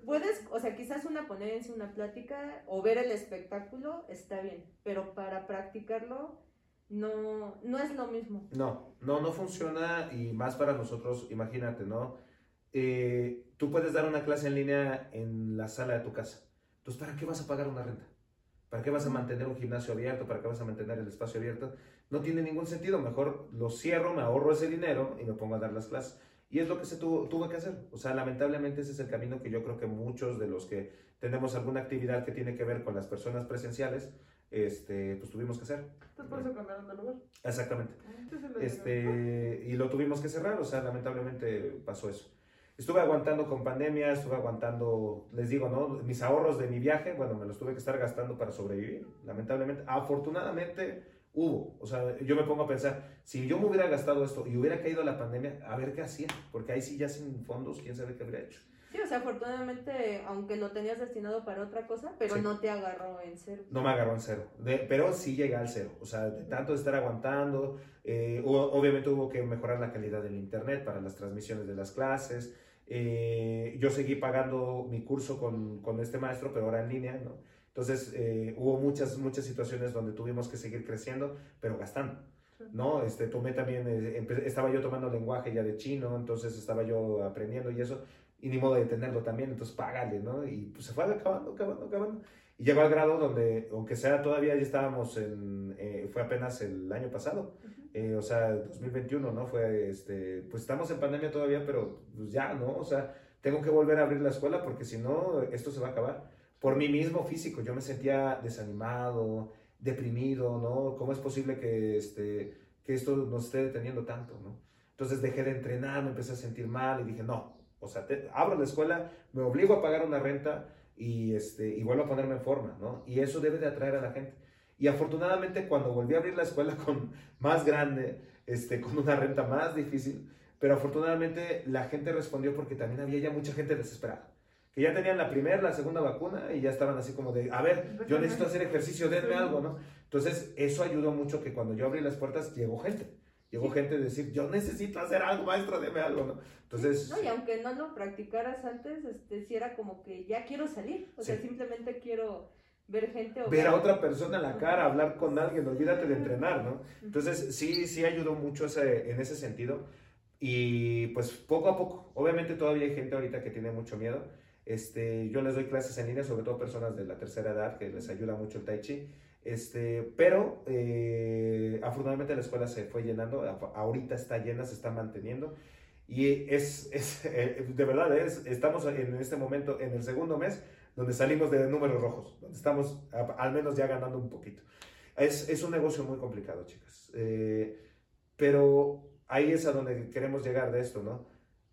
Puedes, o sea, quizás una ponencia, una plática o ver el espectáculo está bien, pero para practicarlo no, no es lo mismo.
no, no, no funciona y más para nosotros, imagínate, ¿no? Eh, tú puedes dar una clase en línea en la sala de tu casa. Entonces, ¿para qué vas a pagar una renta? ¿Para qué vas a mantener un gimnasio abierto? ¿Para qué vas a mantener el espacio abierto? No tiene ningún sentido. Mejor lo cierro, me ahorro ese dinero y me pongo a dar las clases. Y es lo que se tuvo, tuvo que hacer. O sea, lamentablemente ese es el camino que yo creo que muchos de los que tenemos alguna actividad que tiene que ver con las personas presenciales, este, pues tuvimos que hacer.
Entonces por eso cambiaron de lugar.
Exactamente.
Este de-
Este, y lo tuvimos que cerrar, o sea, lamentablemente pasó eso. Estuve aguantando con pandemia, estuve aguantando, les digo, ¿no? Mis ahorros de mi viaje, bueno, me los tuve que estar gastando para sobrevivir, lamentablemente. Afortunadamente hubo, o sea, yo me pongo a pensar, si yo me hubiera gastado esto y hubiera caído la pandemia, a ver qué hacía, porque ahí sí ya sin fondos, quién sabe qué habría hecho.
Sí, o sea, afortunadamente, aunque lo tenías destinado para otra cosa, pero
Sí.
no te agarró en cero.
No me agarró en cero, de- pero sí llegué al cero. O sea, de tanto de estar aguantando, eh, hubo- obviamente hubo que mejorar la calidad del internet para las transmisiones de las clases. Eh, yo seguí pagando mi curso con, con este maestro, pero ahora en línea, ¿no? Entonces, eh, hubo muchas, muchas situaciones donde tuvimos que seguir creciendo, pero gastando. ¿no? Este, tomé también, eh, estaba yo tomando lenguaje ya de chino, entonces estaba yo aprendiendo y eso, y ni modo de tenerlo también, entonces págale, ¿no? Y pues se fue acabando, acabando, acabando. Y llegó al grado donde, aunque sea todavía ya estábamos en, eh, fue apenas el año pasado, eh, o sea, 2021, ¿no? Fue, este, pues estamos en pandemia todavía, pero pues ya, ¿no? O sea, tengo que volver a abrir la escuela porque si no, esto se va a acabar. Por mí mismo físico, yo me sentía desanimado, deprimido, ¿no? ¿Cómo es posible que, este, que esto nos esté deteniendo tanto, ¿no? Entonces dejé de entrenar, me empecé a sentir mal y dije, no, o sea, te- abro la escuela, me obligo a pagar una renta y, este, y vuelvo a ponerme en forma, ¿no? Y eso debe de atraer a la gente. Y afortunadamente cuando volví a abrir la escuela con más grande, este, con una renta más difícil, pero afortunadamente la gente respondió porque también había ya mucha gente desesperada. Que ya tenían la primera, la segunda vacuna y ya estaban así como de, a ver, yo necesito hacer ejercicio, denme algo, ¿no? Entonces, eso ayudó mucho que cuando yo abrí las puertas, llegó gente. Llegó
Sí.
gente a decir, yo necesito hacer algo, maestro, deme algo, ¿no? Entonces,
No, y aunque no lo practicaras antes, este, sí era como que ya quiero salir, o sea,
Sí.
simplemente quiero ver gente o
ver a otra persona a la cara, hablar con alguien, olvídate de entrenar, ¿no? Entonces, sí, sí ayudó mucho ese, en ese sentido. Y pues poco a poco, obviamente todavía hay gente ahorita que tiene mucho miedo. Este, yo les doy clases en línea, sobre todo personas de la tercera edad, que les ayuda mucho el tai chi. Este, pero eh, afortunadamente la escuela se fue llenando, ahorita está llena, se está manteniendo. Y es, es eh, de verdad, es, estamos en este momento en el segundo mes donde salimos de números rojos, donde estamos a- al menos ya ganando un poquito. Es, es un negocio muy complicado, chicas. Eh, pero ahí es a donde queremos llegar de esto, ¿no?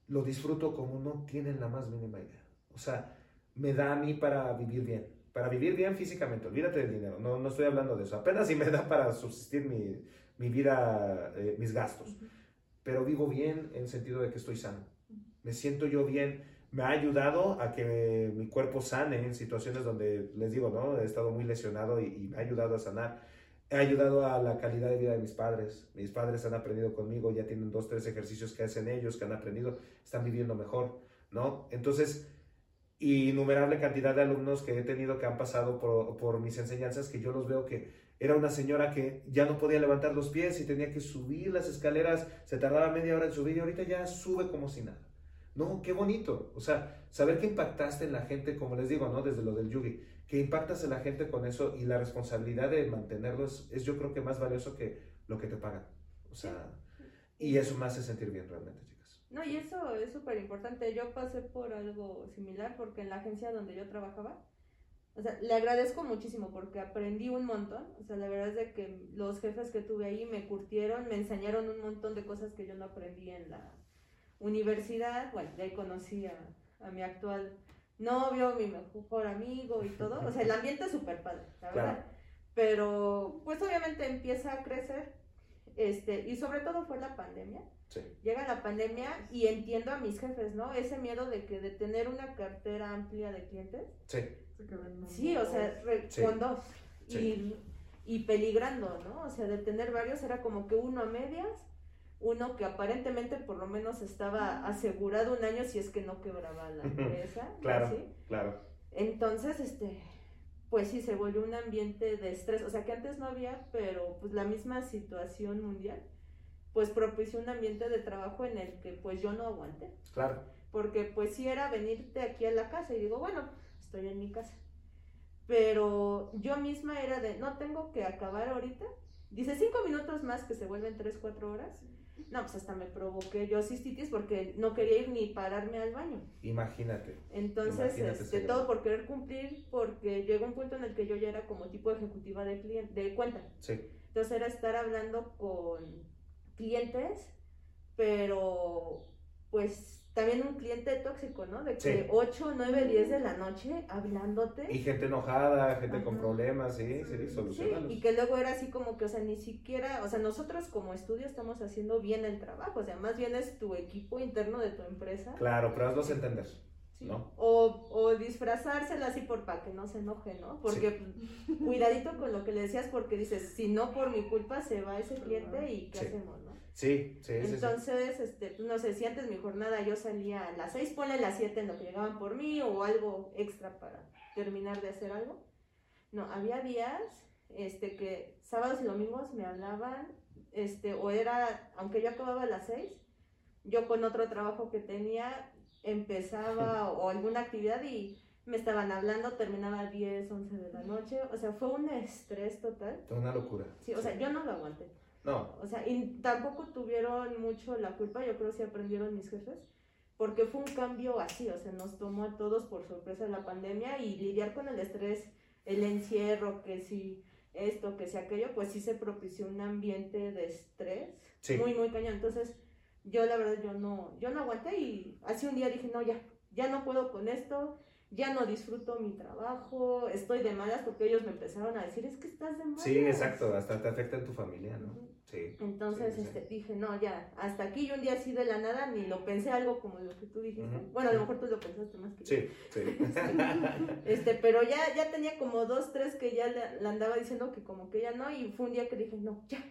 Lo disfruto como no tienen la más mínima idea. O sea, me da a mí para vivir bien. Para vivir bien físicamente, olvídate del dinero, no, no estoy hablando de eso. Apenas si me da para subsistir mi, mi vida, eh, mis gastos. Pero vivo bien en el sentido de que estoy sano. Me siento yo bien. Me ha ayudado a que mi cuerpo sane en situaciones donde, les digo, ¿no? He estado muy lesionado y, y me ha ayudado a sanar. He ayudado a la calidad de vida de mis padres. Mis padres han aprendido conmigo, ya tienen dos, tres ejercicios que hacen ellos, que han aprendido, están viviendo mejor, ¿no? Entonces, innumerable cantidad de alumnos que he tenido que han pasado por, por mis enseñanzas, que yo los veo que era una señora que ya no podía levantar los pies y tenía que subir las escaleras, se tardaba media hora en subir y ahorita ya sube como si nada. No, qué bonito. O sea, saber que impactaste en la gente, como les digo, ¿no? Desde lo del yugi, que impactas en la gente con eso y la responsabilidad de mantenerlo es, yo creo que más valioso que lo que te pagan. O sea, y eso me hace sentir bien realmente, chicas.
No, y eso es súper importante. Yo pasé por algo similar porque en la agencia donde yo trabajaba, O sea, le agradezco muchísimo porque aprendí un montón. O sea, la verdad es de que los jefes que tuve ahí me curtieron, me enseñaron un montón de cosas que yo no aprendí en la universidad. Bueno, de ahí conocí a, a mi actual novio, mi mejor amigo y todo. O sea, el ambiente es súper padre, la verdad.
Claro.
Pero, pues obviamente empieza a crecer. Este, y sobre todo fue la pandemia.
Sí.
Llega la pandemia y entiendo a mis jefes, ¿no? Ese miedo de que de tener una cartera amplia de clientes.
Sí.
Sí, o sea, re-
Sí.
con dos.
Sí.
Y, y peligrando, ¿no? O sea, de tener varios era como que uno a medias, uno que aparentemente por lo menos estaba asegurado un año si es que no quebraba la empresa.
Claro. Claro.
Entonces, este, pues sí, se volvió un ambiente de estrés. O sea, que antes no había, pero pues la misma situación mundial, pues propició un ambiente de trabajo en el que pues yo no aguanté.
Claro.
Porque pues sí era venirte aquí a la casa y digo, bueno, estoy en mi casa. Pero yo misma era de, no tengo que acabar ahorita. Dice, cinco minutos más que se vuelven tres, cuatro horas. No, pues hasta me provoqué yo cistitis porque no quería ir ni pararme al baño.
Imagínate.
Entonces,
Imagínate
este, todo por querer cumplir, porque llegó un punto en el que yo ya era como tipo ejecutiva de, cliente, de cuenta.
Sí.
Entonces era estar hablando con clientes, pero pues también un cliente tóxico, ¿no? De que
Sí.
8, 9, 10 de la noche hablándote.
Y gente enojada, gente con problemas, sí, sí,
Sí, y que luego era así como que, o sea, ni siquiera, o sea, nosotros como estudio estamos haciendo bien el trabajo, o sea, más bien es tu equipo interno de tu empresa.
Claro, pero hazlos entender.
Sí.
¿no?
O, o disfrazársela así por para que no se enoje, ¿no? Porque cuidadito con lo que le decías porque dices, si no por mi culpa se va ese cliente y qué hacemos.
Sí, sí, sí, sí.
Entonces, este, pues, no sé, si antes mi jornada yo salía a las 6, ponle las 7 en lo que llegaban por mí o algo extra para terminar de hacer algo. No, había días este, que sábados y domingos me hablaban, este, o era, aunque yo acababa a las 6, yo con otro trabajo que tenía empezaba o alguna actividad y me estaban hablando, terminaba a 10, 11 de la noche, o sea, fue un estrés total.
Fue una locura.
Sí, o sea, yo no lo aguanté.
No,
O sea, y tampoco tuvieron mucho la culpa, yo creo que sí aprendieron mis jefes, porque fue un cambio así, o sea, nos tomó a todos por sorpresa la pandemia y lidiar con el estrés, el encierro, que si esto, que si aquello, pues sí se propició un ambiente de estrés
sí.
muy, muy cañón. Entonces, yo la verdad, yo no, yo no aguanté y así un día dije, no, ya, ya no puedo con esto, ya no disfruto mi trabajo, estoy de malas porque ellos me empezaron a decir, es que estás de malas.
Sí, exacto, hasta te afecta en tu familia, ¿no? Sí.
Entonces
Sí, sí, sí.
este, dije, no, ya, hasta aquí y un día así de la nada, ni lo pensé algo como lo que tú dijiste. Bueno, a lo mejor tú lo pensaste más que yo.
Sí, sí.
Este, pero ya, ya tenía como dos, tres que ya le, le andaba diciendo que como que ya no, y fue un día que dije, no, ya.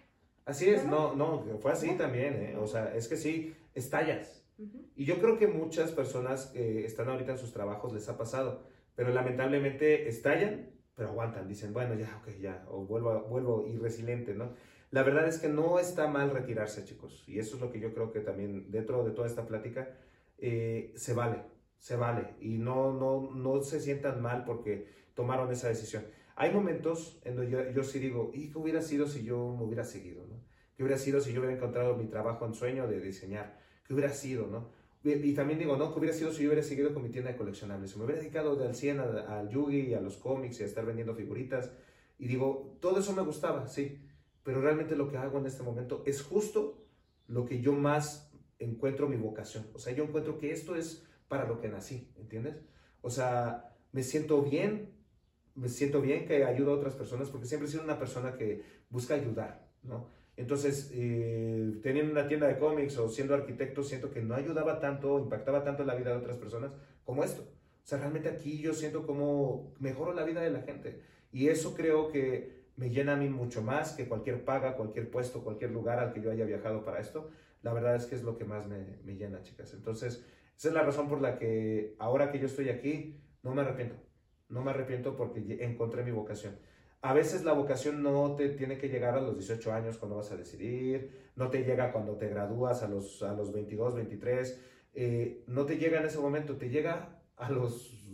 Así es, no, no, fue así también, ¿eh? O sea, es que sí, estallas.
Ujú.
Y yo creo que muchas personas que están ahorita en sus trabajos les ha pasado, pero lamentablemente estallan, pero aguantan, dicen, bueno, ya, ok, ya, o vuelvo, vuelvo y resiliente, ¿no? La verdad es que no está mal retirarse, chicos, y eso es lo que yo creo que también dentro de toda esta plática eh, se vale, se vale, y no, no, no se sientan mal porque tomaron esa decisión. Hay momentos en donde yo, yo sí digo, ¿y qué hubiera sido si yo me hubiera seguido, ¿no? ¿Qué hubiera sido si yo hubiera encontrado mi trabajo en sueño de diseñar? ¿Qué hubiera sido, no? Y, también digo, ¿no? ¿Qué hubiera sido si yo hubiera seguido con mi tienda de coleccionables? Si me hubiera dedicado de al 100 al, al Yugi, a los cómics y a estar vendiendo figuritas. Y digo, todo eso me gustaba, sí. Pero realmente lo que hago en este momento es justo lo que yo más encuentro mi vocación. O sea, yo encuentro que esto es para lo que nací, ¿entiendes? O sea, me siento bien, me siento bien que ayudo a otras personas porque siempre he sido una persona que busca ayudar, ¿no? Entonces, eh, teniendo una tienda de cómics o siendo arquitecto, siento que no ayudaba tanto, impactaba tanto la vida de otras personas como esto. O sea, realmente aquí yo siento como mejoro la vida de la gente. Y eso creo que me llena a mí mucho más que cualquier paga, cualquier puesto, cualquier lugar al que yo haya viajado para esto. La verdad es que es lo que más me, me llena, chicas. Entonces, esa es la razón por la que ahora que yo estoy aquí, no me arrepiento. No me arrepiento porque encontré mi vocación. A veces la vocación no te tiene que llegar a los 18 años cuando vas a decidir, no te llega cuando te gradúas a los, a los 22, 23, eh, no te llega en ese momento, te llega a los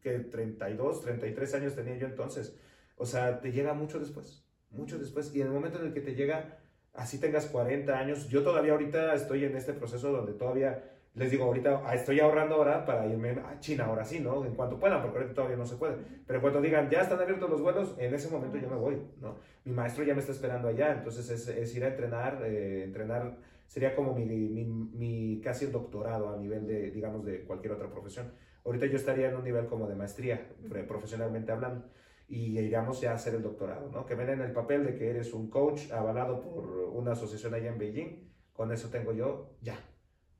que 32, 33 años tenía yo entonces. O sea, te llega mucho después, mucho después. Y en el momento en el que te llega, así tengas 40 años, yo todavía ahorita estoy en este proceso donde todavía Les digo, ahorita ah, estoy ahorrando ahora para irme a China, ahora sí, ¿no? En cuanto puedan, porque ahorita todavía no se puede. Pero cuando digan, ya están abiertos los vuelos, en ese momento yo me voy, ¿no? Mi maestro ya me está esperando allá, entonces es, es ir a entrenar, eh, entrenar sería como mi, mi, mi, casi doctorado a nivel de, digamos, de cualquier otra profesión. Ahorita yo estaría en un nivel como de maestría, profesionalmente hablando, y iríamos ya a hacer el doctorado, ¿no? Que ven en el papel de que eres un coach avalado por una asociación allá en Beijing, con eso tengo yo ya,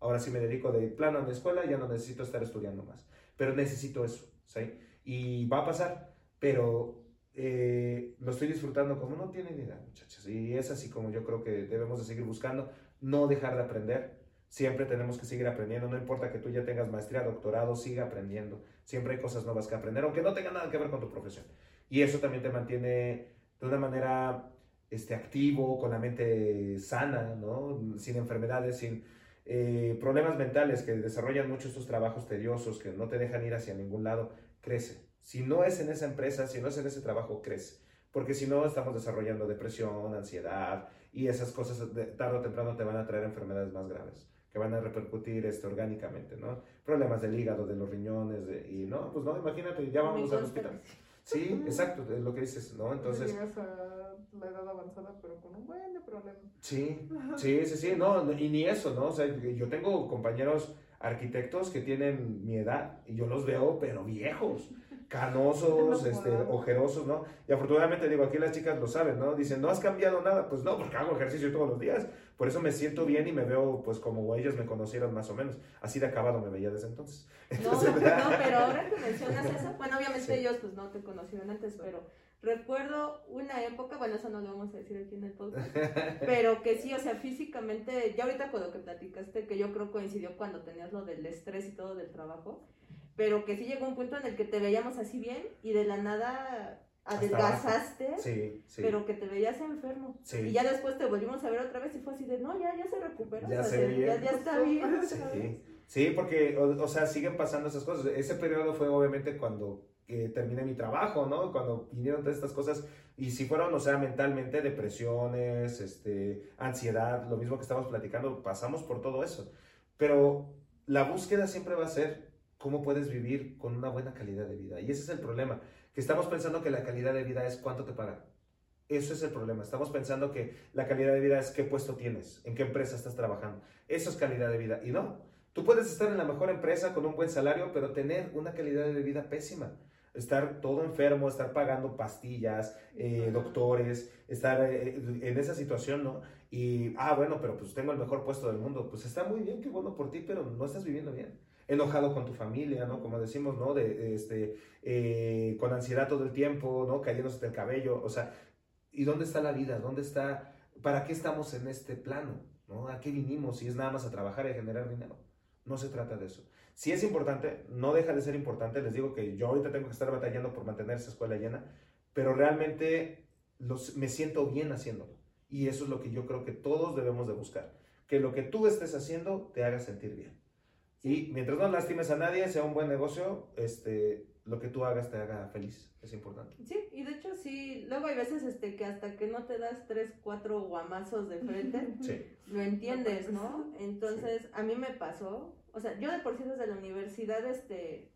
Ahora sí me dedico de plano a mi escuela, ya no necesito estar estudiando más. Pero necesito eso, ¿sí? Y va a pasar, pero eh, lo estoy disfrutando como no tiene idea, muchachos. Y es así como yo creo que debemos de seguir buscando, no dejar de aprender. Siempre tenemos que seguir aprendiendo, no importa que tú ya tengas maestría, doctorado, siga aprendiendo. Siempre hay cosas nuevas que aprender, aunque no tenga nada que ver con tu profesión. Y eso también te mantiene de una manera este, activo, con la mente sana, ¿no? Sin enfermedades, sin eh, problemas mentales que desarrollan mucho estos trabajos tediosos, que no te dejan ir hacia ningún lado, crece. Si no es en esa empresa, si no es en ese trabajo, crece. Porque si no, estamos desarrollando depresión, ansiedad y esas cosas tarde o temprano te van a traer enfermedades más graves que van a repercutir este, orgánicamente, ¿no? Problemas del hígado, de los riñones, y no, pues no, imagínate, ya vamos al hospital. Sí, exacto, es lo que dices, ¿no? Entonces...
La edad avanzada, pero con un buen problema.
Sí, sí, sí, sí, no, y ni eso, ¿no? O sea, yo tengo compañeros arquitectos que tienen mi edad y yo los veo, pero viejos canosos, este, ojerosos, ¿no? Y afortunadamente, digo, aquí las chicas lo saben, ¿no? Dicen, no has cambiado nada. Pues no, porque hago ejercicio todos los días. Por eso me siento bien y me veo, pues, como ellos me conocieron más o menos. Así de acabado me veía desde entonces.
no, no, pero ahora que mencionas eso, bueno, obviamente ellos, pues, no te conocieron antes, pero recuerdo una época, bueno, eso no lo vamos a decir aquí en el podcast, pero que sí, o sea, físicamente, ya ahorita con lo que platicaste, que yo creo coincidió cuando tenías lo del estrés y todo del trabajo, pero que sí llegó un punto en el que te veíamos así bien y de la nada adelgazaste,
sí, sí.
pero que te veías enfermo.
Sí.
Y ya después te volvimos a ver otra vez y fue así de, no, ya, ya se recuperó.
Ya,
se
ya,
ya, está bien.
Sí, sí porque, o, o, sea, siguen pasando esas cosas. Ese periodo fue obviamente cuando eh, terminé mi trabajo, ¿no? Cuando vinieron todas estas cosas. Y si fueron, o sea, mentalmente, depresiones, este, ansiedad, lo mismo que estamos platicando, pasamos por todo eso. Pero la búsqueda siempre va a ser cómo puedes vivir con una buena calidad de vida. Y ese es el problema, que estamos pensando que la calidad de vida es cuánto te pagan. Eso es el problema. Estamos pensando que la calidad de vida es qué puesto tienes, en qué empresa estás trabajando. Eso es calidad de vida. Y no, tú puedes estar en la mejor empresa con un buen salario, pero tener una calidad de vida pésima. Estar todo enfermo, estar pagando pastillas, eh, doctores, estar eh, en esa situación, ¿no? Y, ah, bueno, pero pues tengo el mejor puesto del mundo. Pues está muy bien, qué bueno por ti, pero no estás viviendo bien enojado con tu familia, ¿no? Como decimos, ¿no? De, este, eh, con ansiedad todo el tiempo, ¿no? Cayéndose el cabello, o sea, ¿y dónde está la vida? ¿Dónde está? ¿Para qué estamos en este plano? ¿No? ¿A qué vinimos? Si es nada más a trabajar y a generar dinero. No se trata de eso. Si es importante, no deja de ser importante. Les digo que yo ahorita tengo que estar batallando por mantener esa escuela llena, pero realmente los, me siento bien haciéndolo. Y eso es lo que yo creo que todos debemos de buscar. Que lo que tú estés haciendo te haga sentir bien. Y mientras no lastimes a nadie, sea un buen negocio, este, lo que tú hagas te haga feliz. Es importante.
Sí, y de hecho sí, luego hay veces este, que hasta que no te das tres, cuatro guamazos de frente, lo entiendes, ¿no? Entonces, a mí me pasó, o sea, yo de por sí desde la universidad, este,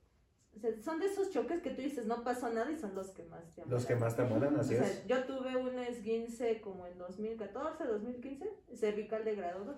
son de esos choques que tú dices, no pasó nada y son los que más te amuelan.
Los que más te amuelan, así o sea,
Yo tuve un esguince como en 2014, 2015, cervical de grado 2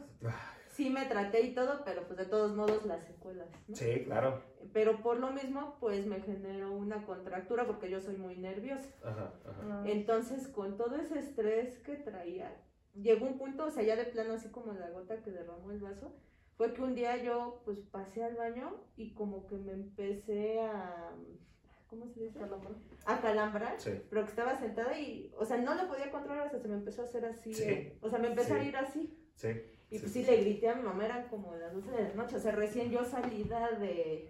sí me traté y todo, pero pues de todos modos las secuelas. ¿no?
Sí, claro.
Pero por lo mismo, pues me generó una contractura porque yo soy muy nerviosa.
Ajá, ajá.
Entonces, con todo ese estrés que traía, llegó un punto, o sea, ya de plano así como la gota que derramó el vaso, fue que un día yo pues pasé al baño y como que me empecé a... ¿Cómo se dice?
Calambrar.
A calambrar,
sí.
pero que estaba sentada y, o sea, no lo podía controlar, o sea, se me empezó a hacer así,
Sí.
eh, o sea, me empezó
Sí.
a ir así.
Sí.
Y pues sí, le grité a mi mamá, eran como las 12 de la noche, o sea, recién yo salida de,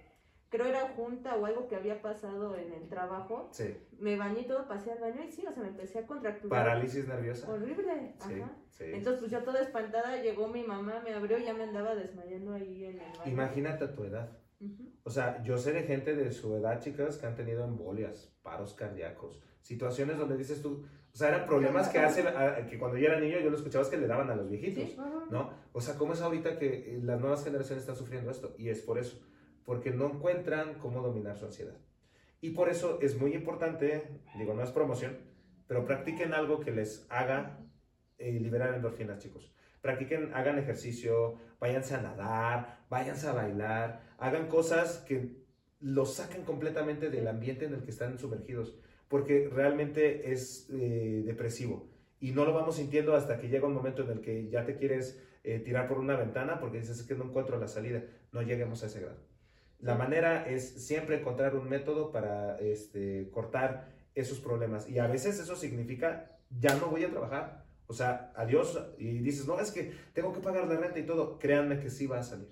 creo era junta o algo que había pasado en el trabajo,
Sí.
me bañé y todo, pasé al baño y sí, o sea, me empecé a contracturar.
Parálisis nerviosa.
Horrible,
Sí,
ajá.
sí.
Entonces, pues yo toda espantada, llegó mi mamá, me abrió y ya me andaba desmayando ahí en el baño.
Imagínate a tu edad. O sea, yo sé de gente de su edad, chicas, que han tenido embolias, paros cardíacos, situaciones donde dices tú, o sea, eran problemas que hace, a- que cuando yo era niño yo lo escuchaba es que le daban a los viejitos. ¿no? O sea, ¿cómo es ahorita que las nuevas generaciones están sufriendo esto? Y es por eso, porque no encuentran cómo dominar su ansiedad. Y por eso es muy importante, digo, no es promoción, pero practiquen algo que les haga eh, liberar endorfinas, chicos. Practiquen, hagan ejercicio, váyanse a nadar, váyanse a bailar, hagan cosas que los saquen completamente del ambiente en el que están sumergidos, porque realmente es eh, depresivo y no lo vamos sintiendo hasta que llega un momento en el que ya te quieres eh, tirar por una ventana porque dices "Es que no encuentro la salida. No lleguemos a ese grado. La manera es siempre encontrar un método para este, cortar esos problemas y a veces eso significa ya no voy a trabajar. O sea, adiós. Y dices, no, es que tengo que pagar la renta y todo. Créanme que sí va a salir.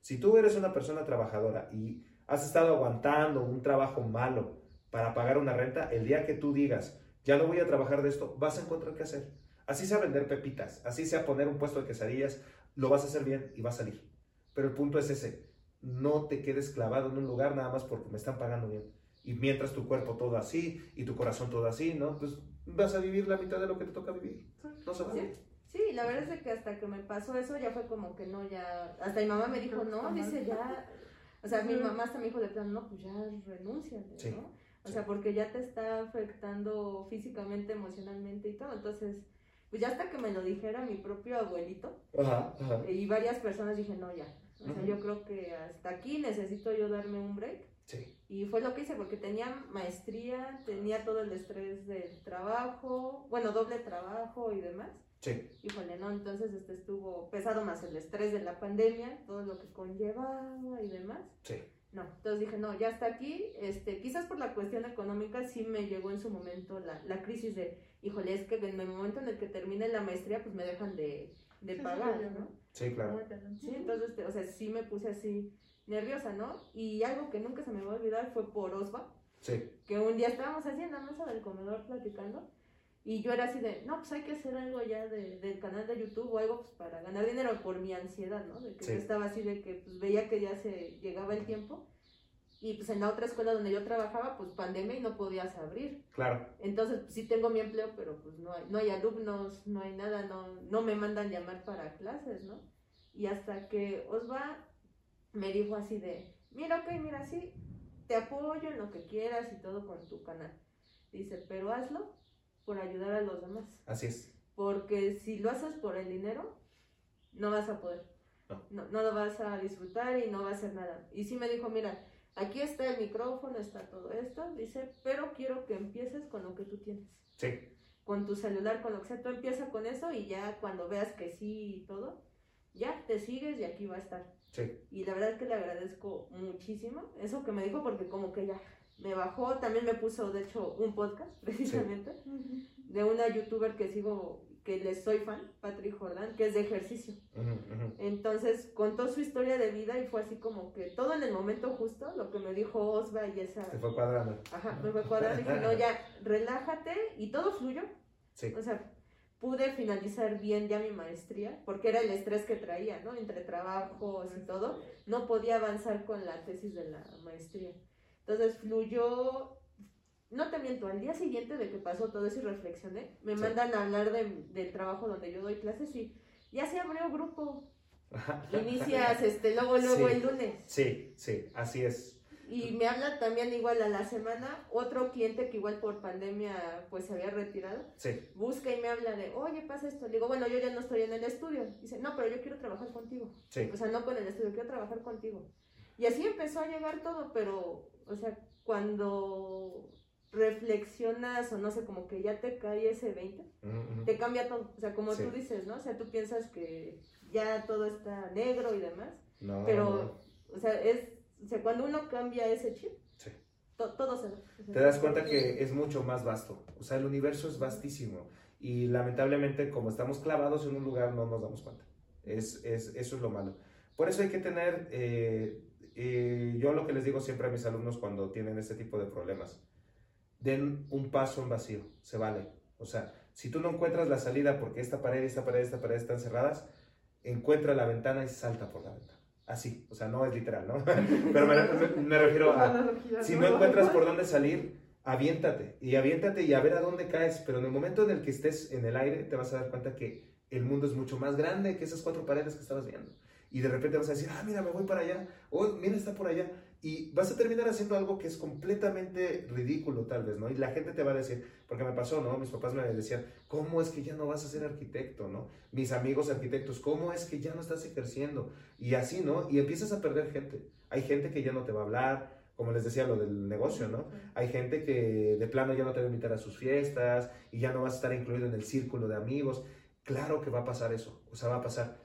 Si tú eres una persona trabajadora y has estado aguantando un trabajo malo para pagar una renta, el día que tú digas, ya no voy a trabajar de esto, vas a encontrar qué hacer. Así sea vender pepitas, así sea poner un puesto de quesadillas, lo vas a hacer bien y va a salir. Pero el punto es ese, no te quedes clavado en un lugar nada más porque me están pagando bien. Y mientras tu cuerpo todo así y tu corazón todo así, ¿no? Pues vas a vivir la mitad de lo que te toca vivir. No se vale.
Sí, la verdad es que hasta que me pasó eso ya fue como que no, ya. Hasta mi mamá me dijo, no, dice ya. O sea, mi
Sí.
mamá hasta me dijo de plan, no, pues ya renuncia,
Sí,
¿no? O
sí.
sea, porque ya te está afectando físicamente, emocionalmente y todo. Entonces, pues ya hasta que me lo dijera mi propio abuelito
Ajá, ajá.
y varias personas dije, no, ya. O sea, yo creo que hasta aquí necesito yo darme un break.
Sí,
Y fue lo que hice, porque tenía maestría, tenía todo el estrés del trabajo, bueno, doble trabajo y demás.
sí,
Híjole, ¿no? Entonces este estuvo pesado más el estrés de la pandemia, todo lo que conllevaba y demás.
sí.
No, entonces dije, no, ya está aquí. Este, quizás por la cuestión económica sí me llegó en su momento la, la crisis de, híjole, es que en el momento en el que termine la maestría, pues me dejan de, de pagar,
sí,
¿no?
Sí, claro.
Sí, entonces, este, o sea, sí me puse así nerviosa, ¿no? Y algo que nunca se me va a olvidar fue por Osva,
Sí,
que un día estábamos así en la mesa del comedor platicando y yo era así de, no, pues hay que hacer algo ya de- del canal de YouTube o algo pues, para ganar dinero por mi ansiedad, ¿no? De que
Sí.
yo estaba así de que pues veía que ya se llegaba el tiempo y pues en la otra escuela donde yo trabajaba pues pandemia y no podías abrir.
claro.
Entonces pues, sí tengo mi empleo pero pues no hay, no hay alumnos, no hay nada, no, no me mandan llamar para clases, ¿no? Y hasta que Osva me dijo así de, mira, ok, mira, sí, te apoyo en lo que quieras y todo con tu canal. Dice, pero hazlo por ayudar a los demás.
Así es.
Porque si lo haces por el dinero, no vas a poder.
No.
No, no lo vas a disfrutar y no va a hacer nada. Y sí me dijo, mira, aquí está el micrófono, está todo esto. Dice, pero quiero que empieces con lo que tú tienes.
Sí,
Con tu celular, con lo que sea, tú empieza con eso y ya cuando veas que sí y todo, ya te sigues y aquí va a estar.
sí,
Y la verdad es que le agradezco muchísimo. Eso que me dijo porque como que ya me bajó, también me puso de hecho un podcast precisamente de una youtuber que sigo, que les soy fan, Patrick Jordan, que es de ejercicio.
Ujú, ujú.
Entonces contó su historia de vida y fue así como que todo en el momento justo, lo que me dijo Osva y esa...
Te fue cuadrando.
Ajá, me fue cuadrando y dije, no, ya, relájate y todo fluyó.
Sí,
O sea, pude finalizar bien ya mi maestría, porque era el estrés que traía, ¿no? Entre trabajos y todo, no podía avanzar con la tesis de la maestría. Entonces fluyó, no te miento, al día siguiente de que pasó todo eso y reflexioné, me
Sí.
mandan a hablar de- del trabajo donde yo doy clases y ya se abrió grupo. Inicias este, luego, luego
Sí.
el lunes.
Sí, sí, así es.
Y me habla también igual a la semana otro cliente que igual por pandemia pues se había retirado
Sí,
busca y me habla de, oye, pasa esto. Le digo, bueno, yo ya no estoy en el estudio. Dice, no, pero yo quiero trabajar contigo.
sí,
O sea, no con el estudio, quiero trabajar contigo. Y así empezó a llegar todo, pero, o sea, cuando reflexionas o no sé, como que ya te cae ese 20,
Ujú, ujú.
te cambia todo. O sea, como
Sí.
tú dices, ¿no? O sea, tú piensas que ya todo está negro y demás,
No,
pero,
no.
o sea, es, o sea, cuando uno cambia ese chip,
Sí.
to- todo se da. O sea,
te das cuenta que es mucho más vasto. O sea, el universo es vastísimo. Y lamentablemente, como estamos clavados en un lugar, no nos damos cuenta. Es, es, eso es lo malo. Por eso hay que tener, eh, eh, yo lo que les digo siempre a mis alumnos cuando tienen este tipo de problemas, den un paso en vacío, se vale. O sea, si tú no encuentras la salida porque esta pared, esta pared, esta pared están cerradas, encuentra la ventana y salta por la ventana. Así, o sea, no es literal, ¿no? Pero me, me refiero a, si no encuentras por dónde salir, aviéntate y aviéntate y a ver a dónde caes, pero en el momento en el que estés en el aire te vas a dar cuenta que el mundo es mucho más grande que esas cuatro paredes que estabas viendo. Y de repente vas a decir, ah, mira, me voy para allá, o mira, está por allá. Y vas a terminar haciendo algo que es completamente ridículo tal vez, ¿no? Y la gente te va a decir, porque me pasó, ¿no? Mis papás me decían, ¿cómo es que ya no vas a ser arquitecto, ¿no? Mis amigos arquitectos, ¿cómo es que ya no estás ejerciendo? Y así, ¿no? Y empiezas a perder gente. Hay gente que ya no te va a hablar, como les decía, lo del negocio, ¿no? Hay gente que de plano ya no te va a invitar a sus fiestas y ya no vas a estar incluido en el círculo de amigos. Claro que va a pasar eso, o sea, va a pasar.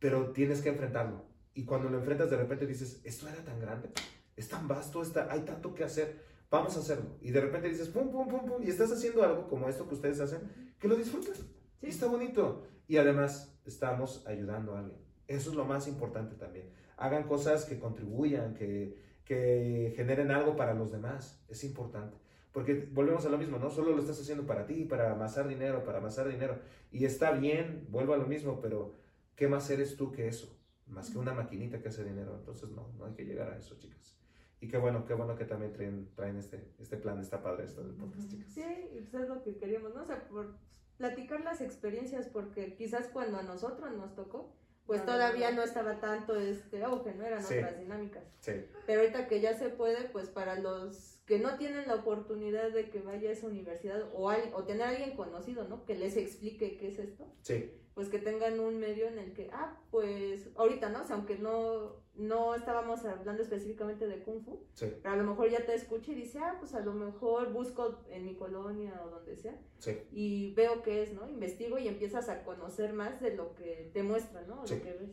Pero tienes que enfrentarlo. Y cuando lo enfrentas, de repente dices, esto era tan grande, es tan vasto, está, hay tanto que hacer, vamos a hacerlo. Y de repente dices, pum, pum, pum, pum, y estás haciendo algo como esto que ustedes hacen, que lo disfrutas. Y está bonito. Y además, estamos ayudando a alguien. Eso es lo más importante también. Hagan cosas que contribuyan, que, que generen algo para los demás. Es importante. Porque volvemos a lo mismo, ¿no? Solo lo estás haciendo para ti, para amasar dinero, para amasar dinero. Y está bien, vuelvo a lo mismo, pero ¿qué más eres tú que eso? Más que una maquinita que hace dinero. Entonces, no, no hay que llegar a eso, chicas. Y qué bueno, qué bueno que también traen, traen este, este plan, está padre esto del podcast, chicas.
Sí, pues es lo que queríamos, ¿no? O sea, por platicar las experiencias, porque quizás cuando a nosotros nos tocó, pues
No, no,
todavía
no.
no estaba tanto este auge, no eran
Sí.
otras dinámicas.
Sí,
Pero ahorita que ya se puede, pues para los que no tienen la oportunidad de que vaya a esa universidad o, al- o tener a alguien conocido, ¿no? Que les explique qué es esto,
sí,
pues que tengan un medio en el que, ah, pues ahorita, ¿no? O sea, aunque no, no estábamos hablando específicamente de Kung Fu,
sí,
pero a lo mejor ya te escucha y dice, ah, pues a lo mejor busco en mi colonia o donde sea
sí.
y veo qué es, ¿no? Investigo y empiezas a conocer más de lo que te muestran, ¿no? O
Sí.
Lo que ves.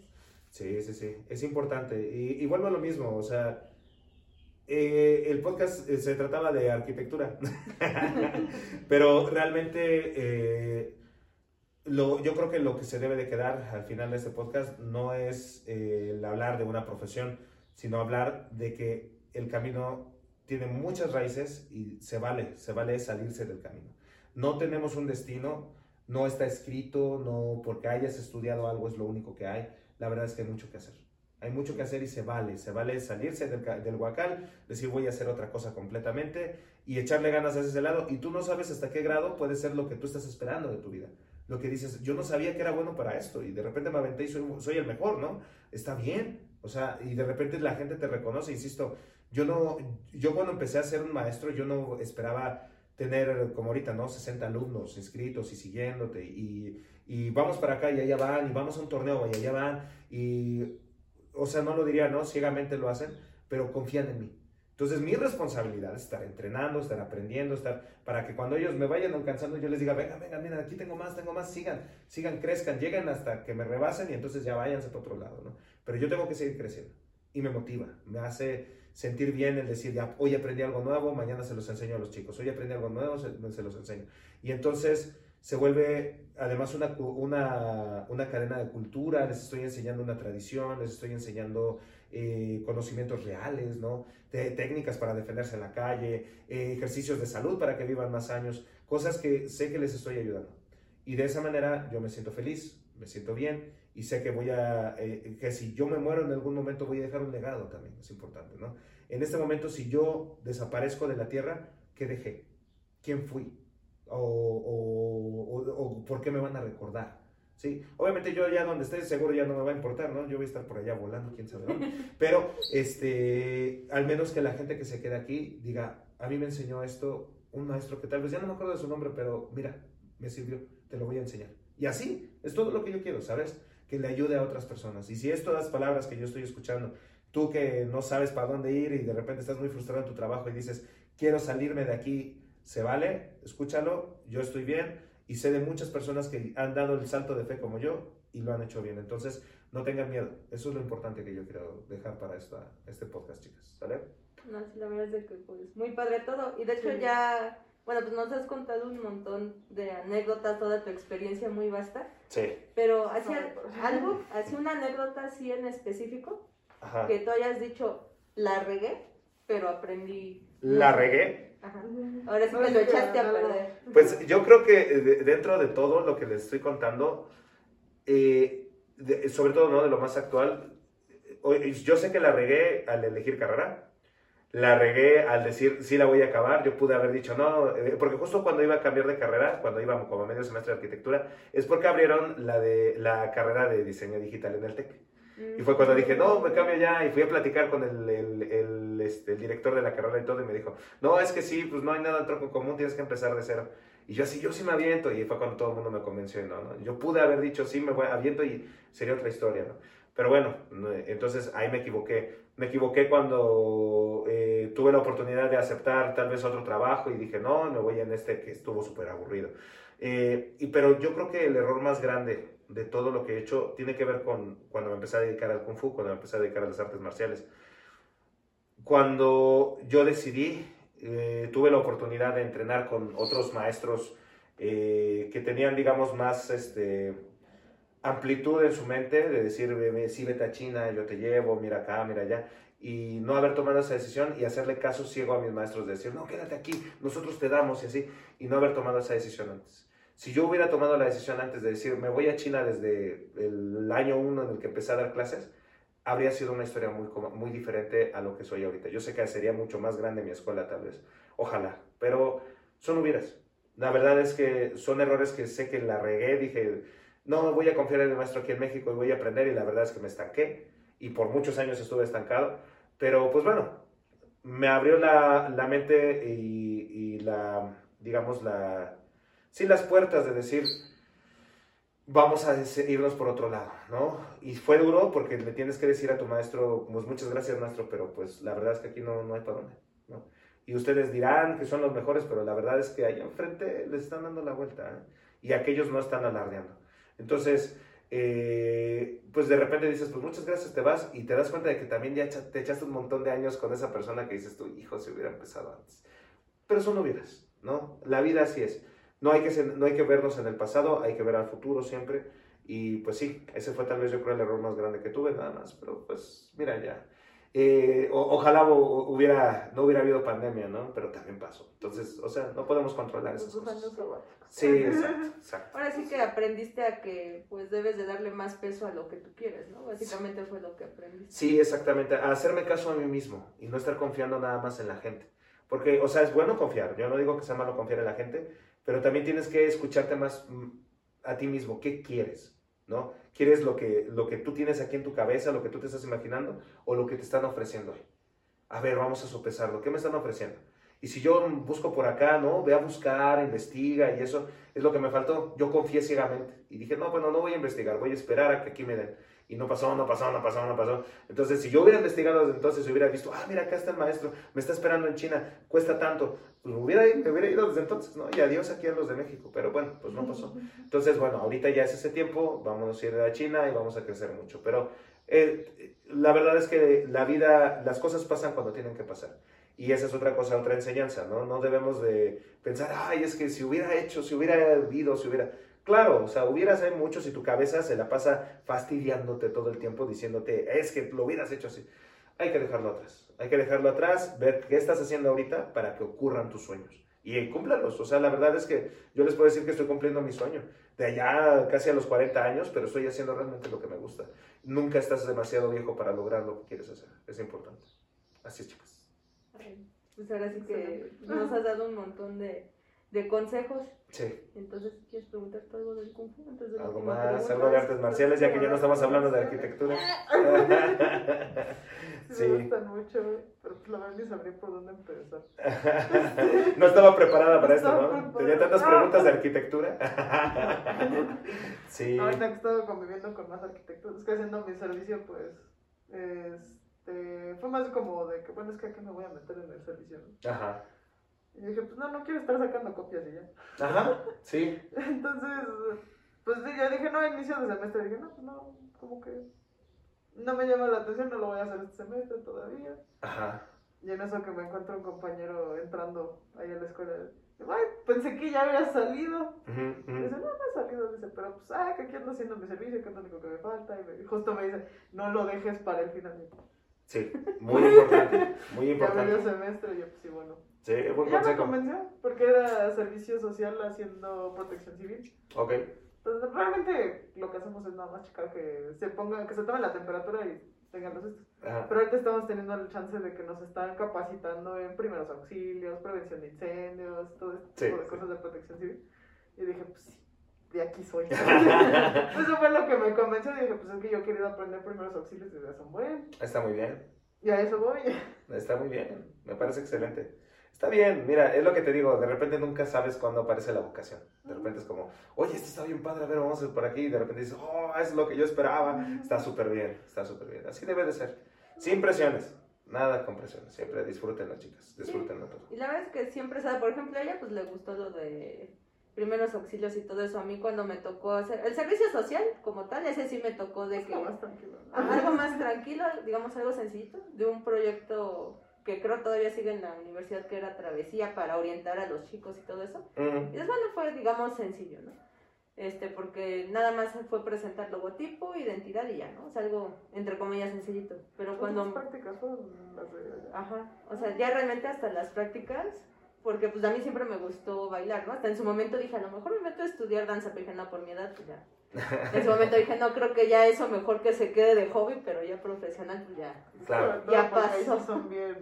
Sí, sí, sí, es importante. Y, y vuelvo a lo mismo, o sea, eh, el podcast eh, se trataba de arquitectura, pero realmente eh, lo, yo creo que lo que se debe de quedar al final de este podcast no es eh, el hablar de una profesión, sino hablar de que el camino tiene muchas raíces y se vale, se vale salirse del camino. No tenemos un destino, no está escrito, no porque hayas estudiado algo es lo único que hay. La verdad es que hay mucho que hacer. Hay mucho que hacer y se vale, se vale salirse del, del huacal, decir voy a hacer otra cosa completamente y echarle ganas a ese lado. Y tú no sabes hasta qué grado puede ser lo que tú estás esperando de tu vida. Lo que dices, yo no sabía que era bueno para esto y de repente me aventé y soy, soy el mejor, ¿no? Está bien. O sea, y de repente la gente te reconoce, insisto, yo no, yo cuando empecé a ser un maestro, yo no esperaba tener como ahorita, ¿no? 60 alumnos inscritos y siguiéndote y, y vamos para acá y allá van y vamos a un torneo y allá van y, o sea, no lo diría, ¿no? Ciegamente lo hacen, pero confían en mí. Entonces mi responsabilidad es estar entrenando, estar aprendiendo, estar para que cuando ellos me vayan alcanzando yo les diga, venga, venga, mira, aquí tengo más, tengo más, sigan, sigan, crezcan, lleguen hasta que me rebasen y entonces ya váyanse para otro lado, ¿no? Pero yo tengo que seguir creciendo y me motiva, me hace sentir bien el decir, ya, hoy aprendí algo nuevo, mañana se los enseño a los chicos, hoy aprendí algo nuevo, se, se los enseño. Y entonces se vuelve además una, una, una cadena de cultura, les estoy enseñando una tradición, les estoy enseñando eh, conocimientos reales, ¿no? De- técnicas para defenderse en la calle, eh, ejercicios de salud para que vivan más años, cosas que sé que les estoy ayudando. Y de esa manera yo me siento feliz, me siento bien y sé que voy a, eh, que si yo me muero en algún momento voy a dejar un legado también, es importante, ¿no? En este momento, si yo desaparezco de la tierra, ¿qué dejé? ¿Quién fui? ¿O, o, o- o por qué me van a recordar? ¿Sí? Obviamente yo ya donde esté seguro ya no me va a importar, ¿no? Yo voy a estar por allá volando, quién sabe dónde. Pero, este, al menos que la gente que se quede aquí diga, a mí me enseñó esto un maestro que tal vez ya no me acuerdo de su nombre, pero mira, me sirvió, te lo voy a enseñar. Y así, es todo lo que yo quiero, ¿sabes? Que le ayude a otras personas. Y si es todas las palabras que yo estoy escuchando, tú que no sabes para dónde ir y de repente estás muy frustrado en tu trabajo y dices, quiero salirme de aquí, se vale, escúchalo, yo estoy bien y sé de muchas personas que han dado el salto de fe como yo y lo han hecho bien. Entonces, no tengan miedo. Eso es lo importante que yo quiero dejar para esta, este podcast, chicas. ¿Sale?
No, sí, la verdad es de que pues muy padre todo. Y de hecho
Sí.
ya, bueno, pues nos has contado un montón de anécdotas, toda tu experiencia muy vasta.
Sí.
Pero
por-
algo, así una anécdota así en específico,
Ajá.
que tú hayas dicho, la regué, pero aprendí.
La regué.
Ajá. Ahora sí que lo echaste a perder.
Pues yo creo que eh, de- dentro de todo lo que les estoy contando, eh, de- sobre todo ¿no? de lo más actual, eh, yo sé que la regué al elegir carrera, la regué al decir, sí la voy a acabar. Yo pude haber dicho, no, eh, porque justo cuando iba a cambiar de carrera, cuando iba como a medio semestre de arquitectura, es porque abrieron la, de, la carrera de diseño digital en el TEC. Y fue cuando dije, no, me cambio ya. Y fui a platicar con el, el, el, este, el director de la carrera y todo. Y me dijo, no, es que sí, pues no hay nada en tronco común, tienes que empezar de cero. Y yo así, yo sí me aviento. Y fue cuando todo el mundo me convenció. ¿no? ¿no? Yo pude haber dicho, sí, me voy, aviento y sería otra historia. ¿no? Pero bueno, entonces ahí me equivoqué. Me equivoqué cuando eh, tuve la oportunidad de aceptar tal vez otro trabajo y dije, no, me voy en este que estuvo súper aburrido. Eh, y, pero yo creo que el error más grande de todo lo que he hecho tiene que ver con cuando me empecé a dedicar al kung fu, cuando me empecé a dedicar a las artes marciales. Cuando yo decidí, eh, tuve la oportunidad de entrenar con otros maestros eh, que tenían, digamos, más este, amplitud en su mente, de decir, sí, vete a China, yo te llevo, mira acá, mira allá, y no haber tomado esa decisión y hacerle caso ciego a mis maestros, de decir, no, quédate aquí, nosotros te damos y así, y no haber tomado esa decisión antes. Si yo hubiera tomado la decisión antes de decir, me voy a China desde el año uno en el que empecé a dar clases, habría sido una historia muy, muy diferente a lo que soy ahorita. Yo sé que sería mucho más grande mi escuela tal vez, ojalá, pero son hubieras. La verdad es que son errores que sé que la regué, dije, no voy a confiar en el maestro aquí en México y voy a aprender y la verdad es que me estanqué. Y por muchos años estuve estancado, pero pues bueno, me abrió la, la mente y, y la, digamos, la sí las puertas de decir, vamos a irnos por otro lado, ¿no? Y fue duro porque le tienes que decir a tu maestro, pues muchas gracias maestro, pero pues la verdad es que aquí no, no hay para dónde, ¿no? Y ustedes dirán que son los mejores, pero la verdad es que ahí enfrente les están dando la vuelta ¿eh? y aquellos no están alardeando. Entonces, eh, pues de repente dices, pues muchas gracias, te vas y te das cuenta de que también ya te echaste un montón de años con esa persona que dices, tu hijo se hubiera empezado antes. Pero eso no hubieras, ¿no? La vida así es. No hay, que no hay que vernos en el pasado, hay que ver al futuro siempre. Y pues sí, ese fue tal vez yo creo el error más grande que tuve, nada más. Pero pues mira ya. Eh, ojalá hubiera, no hubiera habido pandemia, ¿no? Pero también pasó. Entonces, o sea, no podemos controlar esas cosas. Sí, exacto, exacto.
Ahora sí que aprendiste a que pues debes de darle más peso a lo que tú quieres, ¿no? Básicamente fue lo que aprendiste.
Sí, exactamente. A hacerme caso a mí mismo y no estar confiando nada más en la gente. Porque, o sea, es bueno confiar. Yo no digo que sea malo confiar en la gente, pero también tienes que escucharte más mm, a ti mismo, ¿qué quieres? ¿No? ¿Quieres lo que, lo que tú tienes aquí en tu cabeza, lo que tú te estás imaginando o lo que te están ofreciendo hoy? A ver, vamos a sopesarlo, ¿qué me están ofreciendo? Y si yo busco por acá, ¿no? Ve a buscar, investiga y eso es lo que me faltó. Yo confié ciegamente y dije, no, bueno, no voy a investigar, voy a esperar a que aquí me den y no pasó, no pasó, no pasó, no pasó. Entonces, si yo hubiera investigado desde entonces, hubiera visto, ah, mira, acá está el maestro, me está esperando en China, cuesta tanto, pues hubiera, me hubiera ido desde entonces, ¿no? Y adiós aquí a los de México, pero bueno, pues no pasó. Entonces, bueno, ahorita ya es ese tiempo, vamos a ir a China y vamos a crecer mucho, pero eh, la verdad es que la vida, las cosas pasan cuando tienen que pasar. Y esa es otra cosa, otra enseñanza, ¿no? No debemos de pensar, ay, es que si hubiera hecho, si hubiera vivido, si hubiera... Claro, o sea, hubieras hecho mucho si tu cabeza se la pasa fastidiándote todo el tiempo, diciéndote, es que lo hubieras hecho así. Hay que dejarlo atrás. Hay que dejarlo atrás, ver qué estás haciendo ahorita para que ocurran tus sueños. Y cúmplalos. O sea, la verdad es que yo les puedo decir que estoy cumpliendo mi sueño. De allá casi a los 40 años, pero estoy haciendo realmente lo que me gusta. Nunca estás demasiado viejo para lograr lo que quieres hacer. Es importante. Así es, chicas.
Pues ahora sí que nos has dado un montón de, de consejos.
Sí.
Entonces, ¿quieres preguntarte algo del Kung Fu? Antes de
algo más, algo de artes marciales, ya que ya no estamos hablando de arquitectura.
sí, me gustan mucho, pero pues la verdad ni sabría por dónde empezar.
no estaba preparada para esto, ¿no? Tenía tantas preguntas de arquitectura.
sí. Ahorita que he estado conviviendo con más arquitectos, es que haciendo mi servicio, pues, este, fue más como de que, bueno, es que aquí me voy a meter en el servicio, ¿no?
Ajá.
Y dije, pues no, no quiero estar sacando copias y ya.
Ajá, sí.
Entonces, pues yo dije, no, inicio de semestre. Dije, no, pues no, como que no me llama la atención, no lo voy a hacer este semestre todavía.
Ajá.
Y en eso que me encuentro un compañero entrando ahí a la escuela. Ay, pensé que ya había salido. Dice, no, no he salido. Dice, pero pues, ah, que aquí ando haciendo mi servicio, que es lo único que me falta. Y justo me dice, no lo dejes para el final.
Sí, muy importante, muy importante.
Ya medio semestre, yo pues sí, bueno.
Sí, buen
ya me convenció, porque era servicio social haciendo protección civil.
Ok.
Entonces, realmente lo que hacemos es nada más checar que se ponga, que se tome la temperatura y tengan los estos. Pero ahorita estamos teniendo el chance de que nos están capacitando en primeros auxilios, prevención de incendios, todo este tipo de cosas de protección civil. Y dije, pues sí, de aquí soy. Eso fue lo que me convenció. Dije, pues es que yo he querido aprender primeros auxilios desde hace un buen.
Está muy bien.
Y a eso voy.
Está muy bien, me parece excelente. Está bien, mira, es lo que te digo, de repente nunca sabes cuándo aparece la vocación. De repente es como, oye, esto está bien padre, a ver, vamos a ir por aquí. Y de repente dices, oh, es lo que yo esperaba. Está súper bien, está súper bien. Así debe de ser. Sin presiones. Nada con presiones. Siempre disfrútenlo, chicas. Disfrútenlo todo.
Y la verdad es que siempre, o por ejemplo, a ella pues le gustó lo de primeros auxilios y todo eso. A mí cuando me tocó hacer el servicio social como tal, ese sí me tocó de que...
Algo más tranquilo.
Algo más tranquilo, digamos algo sencillito, de un proyecto que creo todavía sigue en la universidad que era travesía para orientar a los chicos y todo eso. Y después no fue, digamos, sencillo, ¿no? Este, porque nada más fue presentar logotipo, identidad y ya, ¿no? O sea, algo entre comillas sencillito. Pero cuando...
Las prácticas fueron las de...
Ajá, o sea, ya realmente hasta las prácticas porque pues a mí siempre me gustó bailar, ¿no? Hasta en su momento dije, a lo mejor me meto a estudiar danza, pero dije, no, por mi edad, pues ya. En su momento dije, no, creo que ya eso mejor que se quede de hobby, pero ya profesional, pues ya.
Claro.
Ya pasó.
son bien,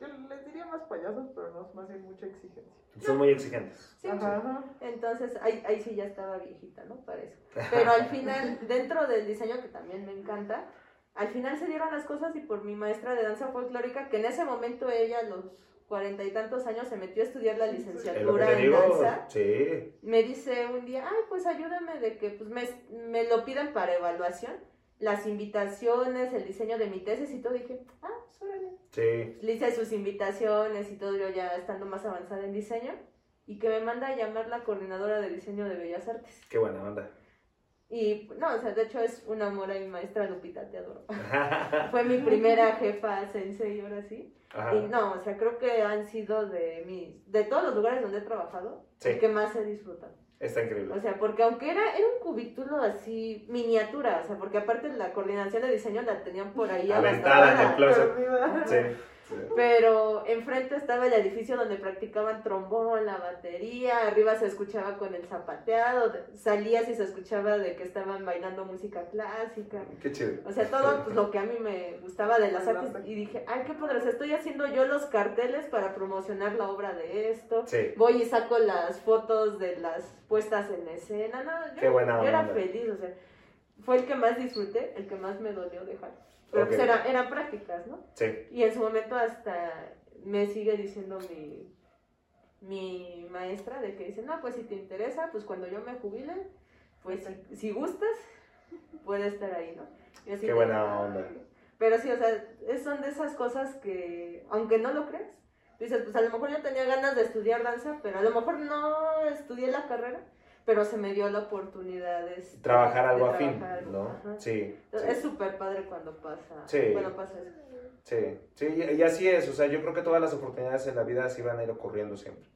yo les diría más payasos, pero no, más bien mucha exigencia.
Son muy exigentes.
Sí, ajá, Entonces, ahí, ahí sí ya estaba viejita, ¿no? Para eso. Pero al final, dentro del diseño, que también me encanta, al final se dieron las cosas y por mi maestra de danza folclórica, que en ese momento ella los cuarenta y tantos años se metió a estudiar la licenciatura en danza.
Sí.
Me dice un día, ay, pues ayúdame de que pues me, me lo piden para evaluación, las invitaciones, el diseño de mi tesis y todo. Dije, ah, pues órale.
Sí.
Le hice sus invitaciones y todo, yo ya estando más avanzada en diseño. Y que me manda a llamar la coordinadora de diseño de Bellas Artes.
Qué buena onda.
Y no, o sea, de hecho es un amor a mi maestra Lupita, te adoro. Fue mi primera jefa sensei, ahora sí. Y no, o sea, creo que han sido de mis, de todos los lugares donde he trabajado, el que más he disfrutado.
Está increíble.
O sea, porque aunque era, era un cubículo así miniatura, o sea, porque aparte la coordinación de diseño la tenían por ahí
aventada en el closet. Sí.
Pero enfrente estaba el edificio donde practicaban trombón, la batería, arriba se escuchaba con el zapateado, salías y se escuchaba de que estaban bailando música clásica.
Qué chido.
O sea, todo pues, lo que a mí me gustaba de las artes y dije, ay, qué padre, estoy haciendo yo los carteles para promocionar la obra de esto. Voy y saco las fotos de las puestas en escena. No, yo,
qué buena
yo era feliz, o sea, fue el que más disfruté, el que más me dolió dejar. Pero pues era, eran prácticas, ¿no?
Sí.
Y en su momento hasta me sigue diciendo mi, mi maestra de que dice, no, pues si te interesa, pues cuando yo me jubile, pues si, gustas, puede estar ahí, ¿no?
Qué buena onda.
Pero sí, o sea, son de esas cosas que, aunque no lo crees, dices, pues a lo mejor yo tenía ganas de estudiar danza, pero a lo mejor no estudié la carrera, pero se me dio la oportunidad de
trabajar algo afín, ¿no? Sí.
Es súper padre cuando pasa,
sí.
cuando pasa eso.
Sí, sí, y así es, o sea, yo creo que todas las oportunidades en la vida sí van a ir ocurriendo siempre.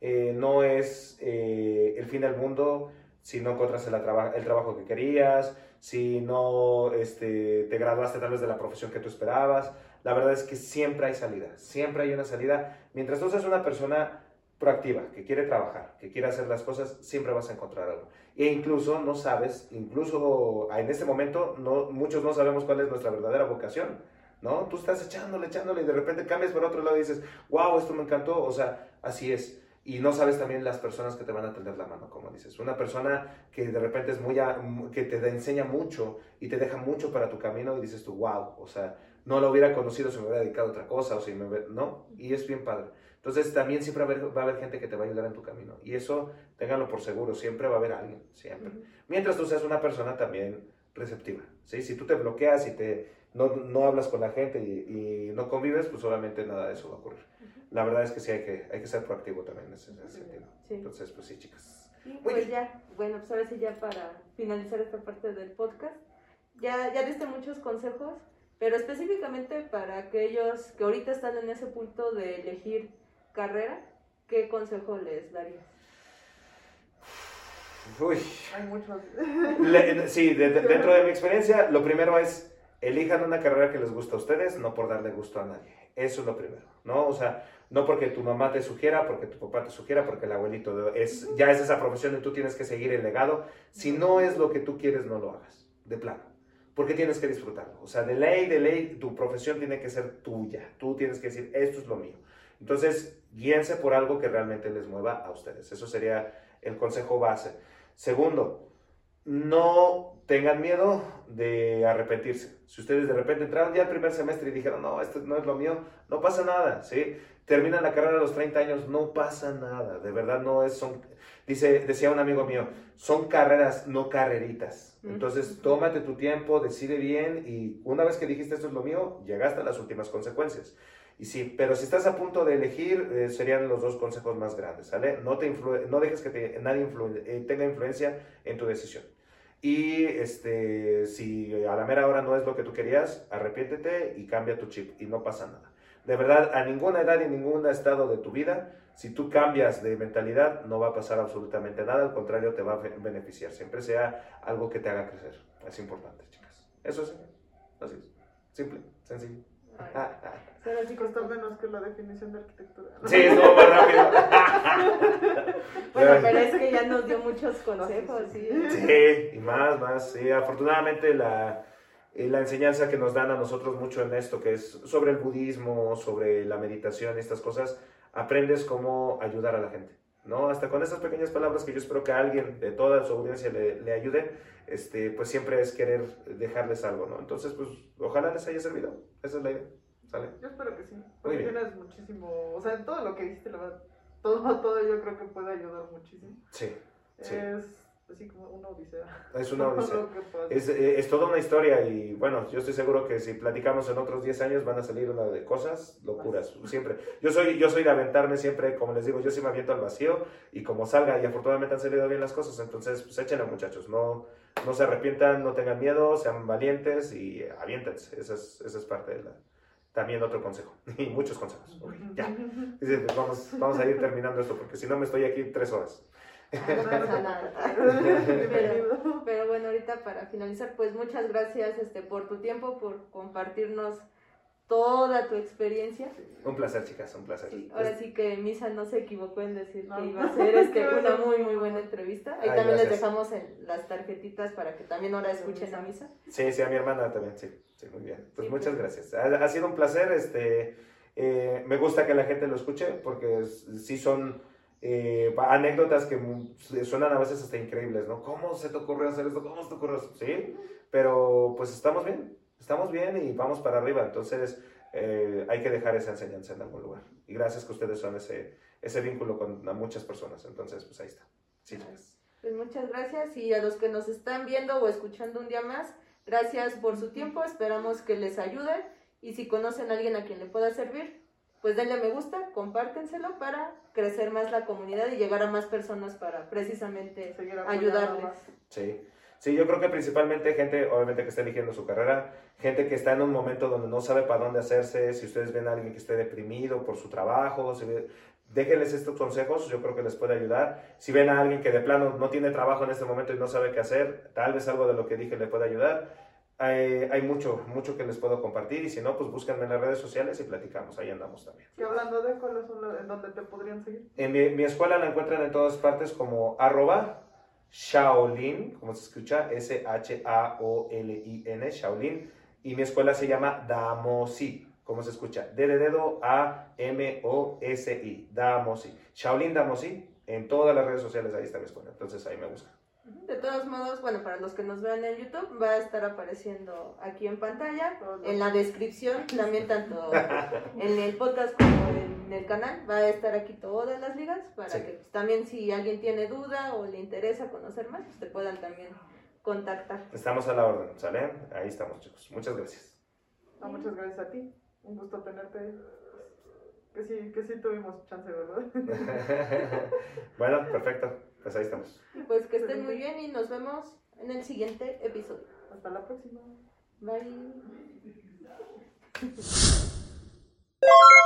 Eh, no es eh, el fin del mundo si no encuentras el, el trabajo que querías, si no este, te graduaste tal vez de la profesión que tú esperabas. La verdad es que siempre hay salida, siempre hay una salida. Mientras tú seas una persona proactiva, que quiere trabajar, que quiere hacer las cosas, siempre vas a encontrar algo. E incluso no sabes, incluso en este momento no, muchos no sabemos cuál es nuestra verdadera vocación, ¿no? Tú estás echándole, echándole y de repente cambias por otro lado y dices, wow, esto me encantó, o sea, así es. Y no sabes también las personas que te van a tender la mano, como dices. Una persona que de repente es muy, que te enseña mucho y te deja mucho para tu camino y dices tú, wow, o sea, no lo hubiera conocido si me hubiera dedicado a otra cosa o si me ¿no? Y es bien padre. Entonces también siempre va a, haber, gente que te va a ayudar en tu camino. Y eso, ténganlo por seguro, siempre va a haber alguien, siempre. Mientras tú seas una persona también receptiva. ¿sí? Si tú te bloqueas y te, no, no hablas con la gente y, no convives, pues obviamente nada de eso va a ocurrir. La verdad es que sí hay que, hay que ser proactivo también en ese, sentido. Entonces, pues sí, chicas.
pues ya, bueno, pues ahora sí ya para finalizar esta parte del podcast, ya, ya diste muchos consejos, pero específicamente para aquellos que ahorita están en ese punto de elegir carrera, ¿qué consejo les darías?
Uy.
Hay muchos.
sí, dentro de mi experiencia, lo primero es elijan una carrera que les guste a ustedes, no por darle gusto a nadie. Eso es lo primero, ¿no? O sea, no porque tu mamá te sugiera, porque tu papá te sugiera, porque el abuelito es, ya es esa profesión y tú tienes que seguir el legado. Si no es lo que tú quieres, no lo hagas, de plano. porque tienes que disfrutarlo. O sea, de ley, de ley, tu profesión tiene que ser tuya. Tú tienes que decir, esto es lo mío. Entonces, guíense por algo que realmente les mueva a ustedes. Eso sería el consejo base. Segundo, no tengan miedo de arrepentirse. Si ustedes de repente entraron ya al primer semestre y dijeron, no, esto no es lo mío, no pasa nada, ¿sí? Terminan la carrera a los 30 años, no pasa nada, de verdad no es, son, dice, decía un amigo mío, son carreras, no carreritas. Entonces, tómate tu tiempo, decide bien y una vez que dijiste esto es lo mío, llegaste a las últimas consecuencias. Y sí, pero si estás a punto de elegir, eh, serían los dos consejos más grandes. No, te no dejes que te, nadie eh, tenga influencia en tu decisión. Y este, si a la mera hora no es lo que tú querías, arrepiéntete y cambia tu chip y no pasa nada. De verdad, a ninguna edad y ningún estado de tu vida, si tú cambias de mentalidad, no va a pasar absolutamente nada, al contrario, te va a beneficiar. Siempre sea algo que te haga crecer. Es importante, chicas. Eso es, así es. Simple, sencillo.
Será costó menos que la definición de arquitectura.
Sí, estuvo más rápido.
bueno, pero es que ya nos dio muchos consejos, sí.
Sí, y más, más. Sí, afortunadamente la, eh, la enseñanza que nos dan a nosotros mucho en esto, que es sobre el budismo, sobre la meditación y estas cosas, aprendes cómo ayudar a la gente. ¿No? Hasta con esas pequeñas palabras que yo espero que a alguien de toda su audiencia le, le ayude, este, pues siempre es querer dejarles algo, ¿no? Entonces, pues, ojalá les haya servido. Esa es la idea. ¿Sale?
Yo espero que sí. Porque tienes muchísimo, o sea, en todo lo que dijiste, la verdad, todo, todo yo creo que puede ayudar muchísimo.
Sí. sí.
Es así como una odisea.
Es una odisea. es, eh, es, toda una historia y bueno, yo estoy seguro que si platicamos en otros 10 años van a salir una de cosas, locuras, siempre. Yo soy, yo soy de aventarme siempre, como les digo, yo sí me aviento al vacío y como salga y afortunadamente han salido bien las cosas, entonces pues échenle muchachos, no, no se arrepientan, no tengan miedo, sean valientes y aviéntense, esa es, esa es parte de la... También otro consejo, y muchos consejos. ya, vamos, vamos a ir terminando esto porque si no me estoy aquí tres horas.
Pero, bueno, ahorita para finalizar, pues muchas gracias este, por tu tiempo, por compartirnos toda tu experiencia.
Un placer, chicas, un placer.
ahora sí que Misa no se equivocó en decir que iba a ser este, una muy, muy buena entrevista. Ahí también les dejamos en las tarjetitas para que también ahora escuchen a Misa.
Sí, sí, a mi hermana también, sí, sí, muy bien. Pues muchas pues. gracias. Ha, sido un placer, este, eh, me gusta que la gente lo escuche porque sí son eh, anécdotas que suenan a veces hasta increíbles, ¿no? ¿Cómo se te ocurrió hacer esto? ¿Cómo se te ocurrió? Sí, pero pues estamos bien, estamos bien y vamos para arriba. Entonces eh, hay que dejar esa enseñanza en algún lugar. Y gracias que ustedes son ese, ese vínculo con muchas personas. Entonces, pues ahí está. Sí,
pues muchas gracias y a los que nos están viendo o escuchando un día más, gracias por su tiempo. Esperamos que les ayude y si conocen a alguien a quien le pueda servir, pues denle me gusta, compártenselo para crecer más la comunidad y llegar a más personas para precisamente ayudarles.
Sí. Sí, yo creo que principalmente gente, obviamente, que está eligiendo su carrera, gente que está en un momento donde no sabe para dónde hacerse, si ustedes ven a alguien que esté deprimido por su trabajo, déjenles estos consejos, yo creo que les puede ayudar. Si ven a alguien que de plano no tiene trabajo en este momento y no sabe qué hacer, tal vez algo de lo que dije le pueda ayudar hay, mucho, mucho que les puedo compartir y si no, pues búsquenme en las redes sociales y platicamos, ahí andamos también.
Y hablando de en dónde te podrían seguir.
En mi, escuela la encuentran en todas partes como arroba Shaolin, como se escucha, S-H-A-O-L-I-N, Shaolin, y mi escuela se llama Damosi, como se escucha, D de dedo A-M-O-S-I, Damosi, Shaolin Damosi, en todas las redes sociales ahí está mi escuela, entonces ahí me buscan.
De todos modos, bueno, para los que nos vean en YouTube, va a estar apareciendo aquí en pantalla, en la descripción, también tanto en el podcast como en el canal, va a estar aquí todas las ligas para que pues, también si alguien tiene duda o le interesa conocer más, pues te puedan también contactar.
Estamos a la orden, ¿sale? Ahí estamos, chicos. Muchas gracias.
muchas gracias a ti. Un gusto tenerte. Que sí, que sí tuvimos chance, ¿verdad?
bueno, perfecto. Pues ahí estamos.
Pues que estén muy bien y nos vemos en el siguiente episodio.
Hasta la próxima.
Bye.